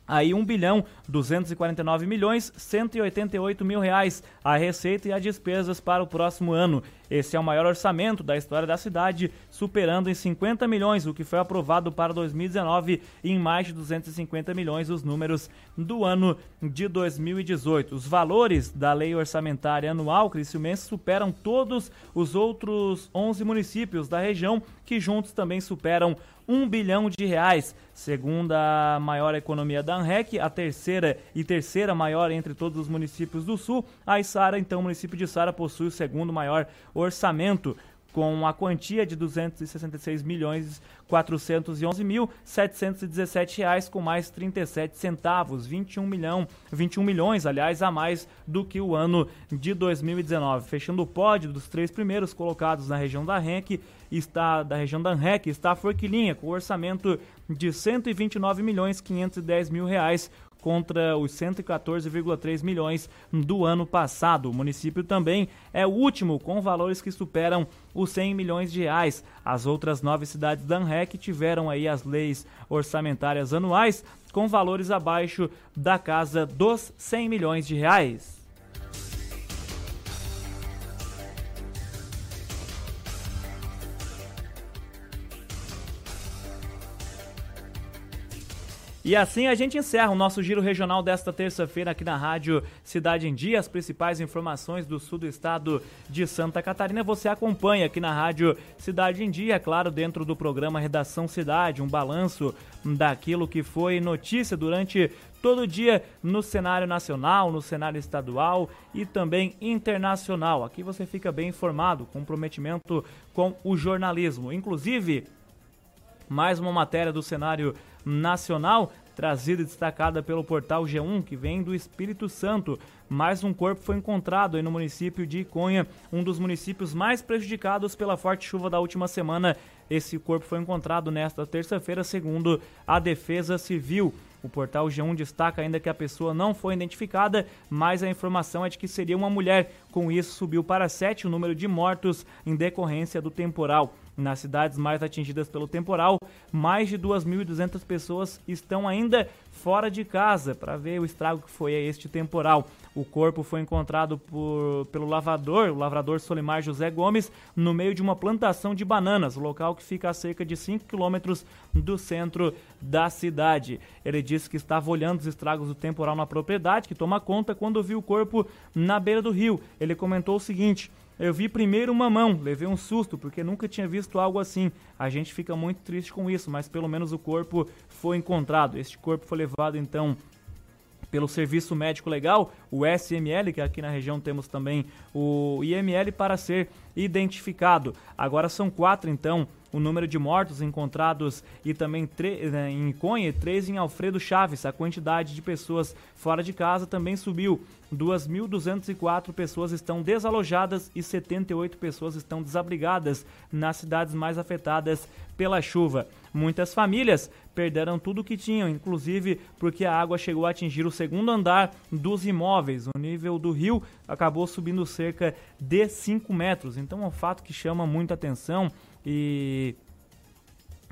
aí 1 bilhão 249 milhões 188 mil reais a receita e as despesas para o próximo ano. Esse é o maior orçamento da história da cidade, superando em 50 milhões o que foi aprovado para 2019 e em mais de 250 milhões os números do ano de 2018. Os valores da lei orçamentária anual criciumense superam todos os outros 11 municípios da região, que juntos também superam 1 bilhão de reais. Segundo a maior economia da ANREC, a terceira e terceira maior entre todos os municípios do Sul, a Isara, então o município de Sara possui o segundo maior orçamento com a quantia de 266 milhões 411 mil 717 reais com mais 37 centavos, 21 milhão, 21 milhões, aliás, a mais do que o ano de 2019. Fechando o pódio dos três primeiros colocados na região da REC, está da região da REC, está a Forquilinha com orçamento de 129 milhões 510 mil reais contra os 114,3 milhões do ano passado. O município também é o último com valores que superam os 100 milhões de reais. As outras nove cidades da ANREC tiveram aí as leis orçamentárias anuais com valores abaixo da casa dos 100 milhões de reais. E assim a gente encerra o nosso giro regional desta terça-feira aqui na Rádio Cidade em Dia. As principais informações do sul do estado de Santa Catarina você acompanha aqui na Rádio Cidade em Dia, claro, dentro do programa Redação Cidade, um balanço daquilo que foi notícia durante todo dia no cenário nacional, no cenário estadual e também internacional. Aqui você fica bem informado, comprometimento com o jornalismo. Inclusive, mais uma matéria do cenário nacional, trazida e destacada pelo portal G1, que vem do Espírito Santo. Mais um corpo foi encontrado no município de Iconha, um dos municípios mais prejudicados pela forte chuva da última semana. Esse corpo foi encontrado nesta terça-feira, segundo a Defesa Civil. O portal G1 destaca ainda que a pessoa não foi identificada, mas a informação é de que seria uma mulher. Com isso, subiu para sete o número de mortos em decorrência do temporal. Nas cidades mais atingidas pelo temporal, mais de 2.200 pessoas estão ainda fora de casa para ver o estrago que foi este temporal. O corpo foi encontrado por, pelo lavrador, o lavrador Solimar José Gomes, no meio de uma plantação de bananas, local que fica a cerca de 5 quilômetros do centro da cidade. Ele disse que estava olhando os estragos do temporal na propriedade, que toma conta quando viu o corpo na beira do rio. Ele comentou o seguinte: eu vi primeiro uma mão, levei um susto porque nunca tinha visto algo assim. A gente fica muito triste com isso, mas pelo menos o corpo foi encontrado. Este corpo foi levado então pelo Serviço Médico Legal, o SML, que aqui na região temos também o IML, para ser identificado. Agora são quatro, então, o número de mortos encontrados e também né, em Conhe, três em Alfredo Chaves. A quantidade de pessoas fora de casa também subiu. 2.204 pessoas estão desalojadas e 78 pessoas estão desabrigadas nas cidades mais afetadas pela chuva. Muitas famílias perderam tudo o que tinham, inclusive porque a água chegou a atingir o segundo andar dos imóveis. O nível do rio acabou subindo cerca de 5 metros. Então é um fato que chama muita atenção e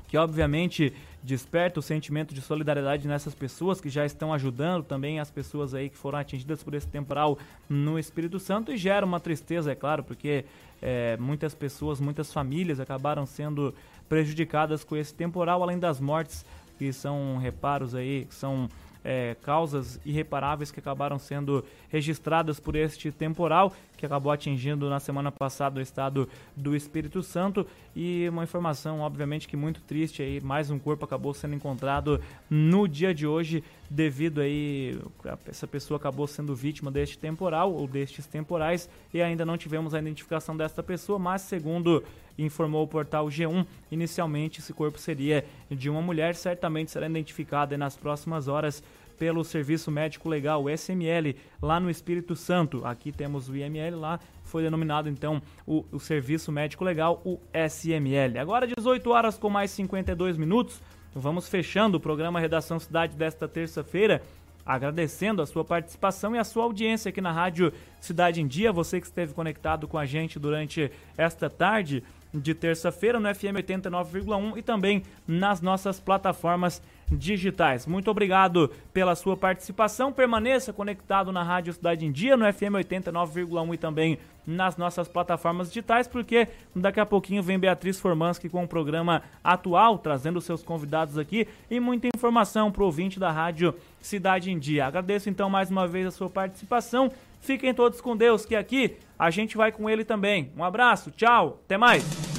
que obviamente desperta o sentimento de solidariedade nessas pessoas que já estão ajudando também as pessoas aí que foram atingidas por esse temporal no Espírito Santo e gera uma tristeza, é claro, porque é, muitas pessoas, muitas famílias acabaram sendo prejudicadas com esse temporal, além das mortes que são reparos aí, que são é, causas irreparáveis que acabaram sendo registradas por este temporal que acabou atingindo na semana passada o estado do Espírito Santo e uma informação obviamente que muito triste aí mais um corpo acabou sendo encontrado no dia de hoje devido aí essa pessoa acabou sendo vítima deste temporal ou destes temporais e ainda não tivemos a identificação desta pessoa mas segundo informou o portal G1. Inicialmente, esse corpo seria de uma mulher, certamente será identificada nas próximas horas pelo Serviço Médico Legal, o SML, lá no Espírito Santo. Aqui temos o IML, lá foi denominado então o, o Serviço Médico Legal, o SML. Agora 18 horas com mais 52 minutos. Vamos fechando o programa Redação Cidade desta terça-feira agradecendo a sua participação e a sua audiência aqui na Rádio Cidade em Dia. Você que esteve conectado com a gente durante esta tarde de terça-feira no FM 89,1 e também nas nossas plataformas digitais. Muito obrigado pela sua participação. Permaneça conectado na Rádio Cidade em Dia, no FM 89,1 e também nas nossas plataformas digitais, porque daqui a pouquinho vem Beatriz Formanski com o programa atual, trazendo seus convidados aqui e muita informação para o ouvinte da Rádio Cidade em Dia. Agradeço então mais uma vez a sua participação. Fiquem todos com Deus, que aqui a gente vai com ele também. Um abraço, tchau, até mais.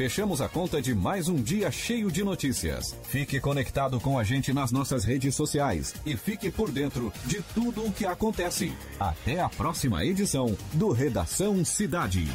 Fechamos a conta de mais um dia cheio de notícias. Fique conectado com a gente nas nossas redes sociais e fique por dentro de tudo o que acontece. Até a próxima edição do Redação Cidade.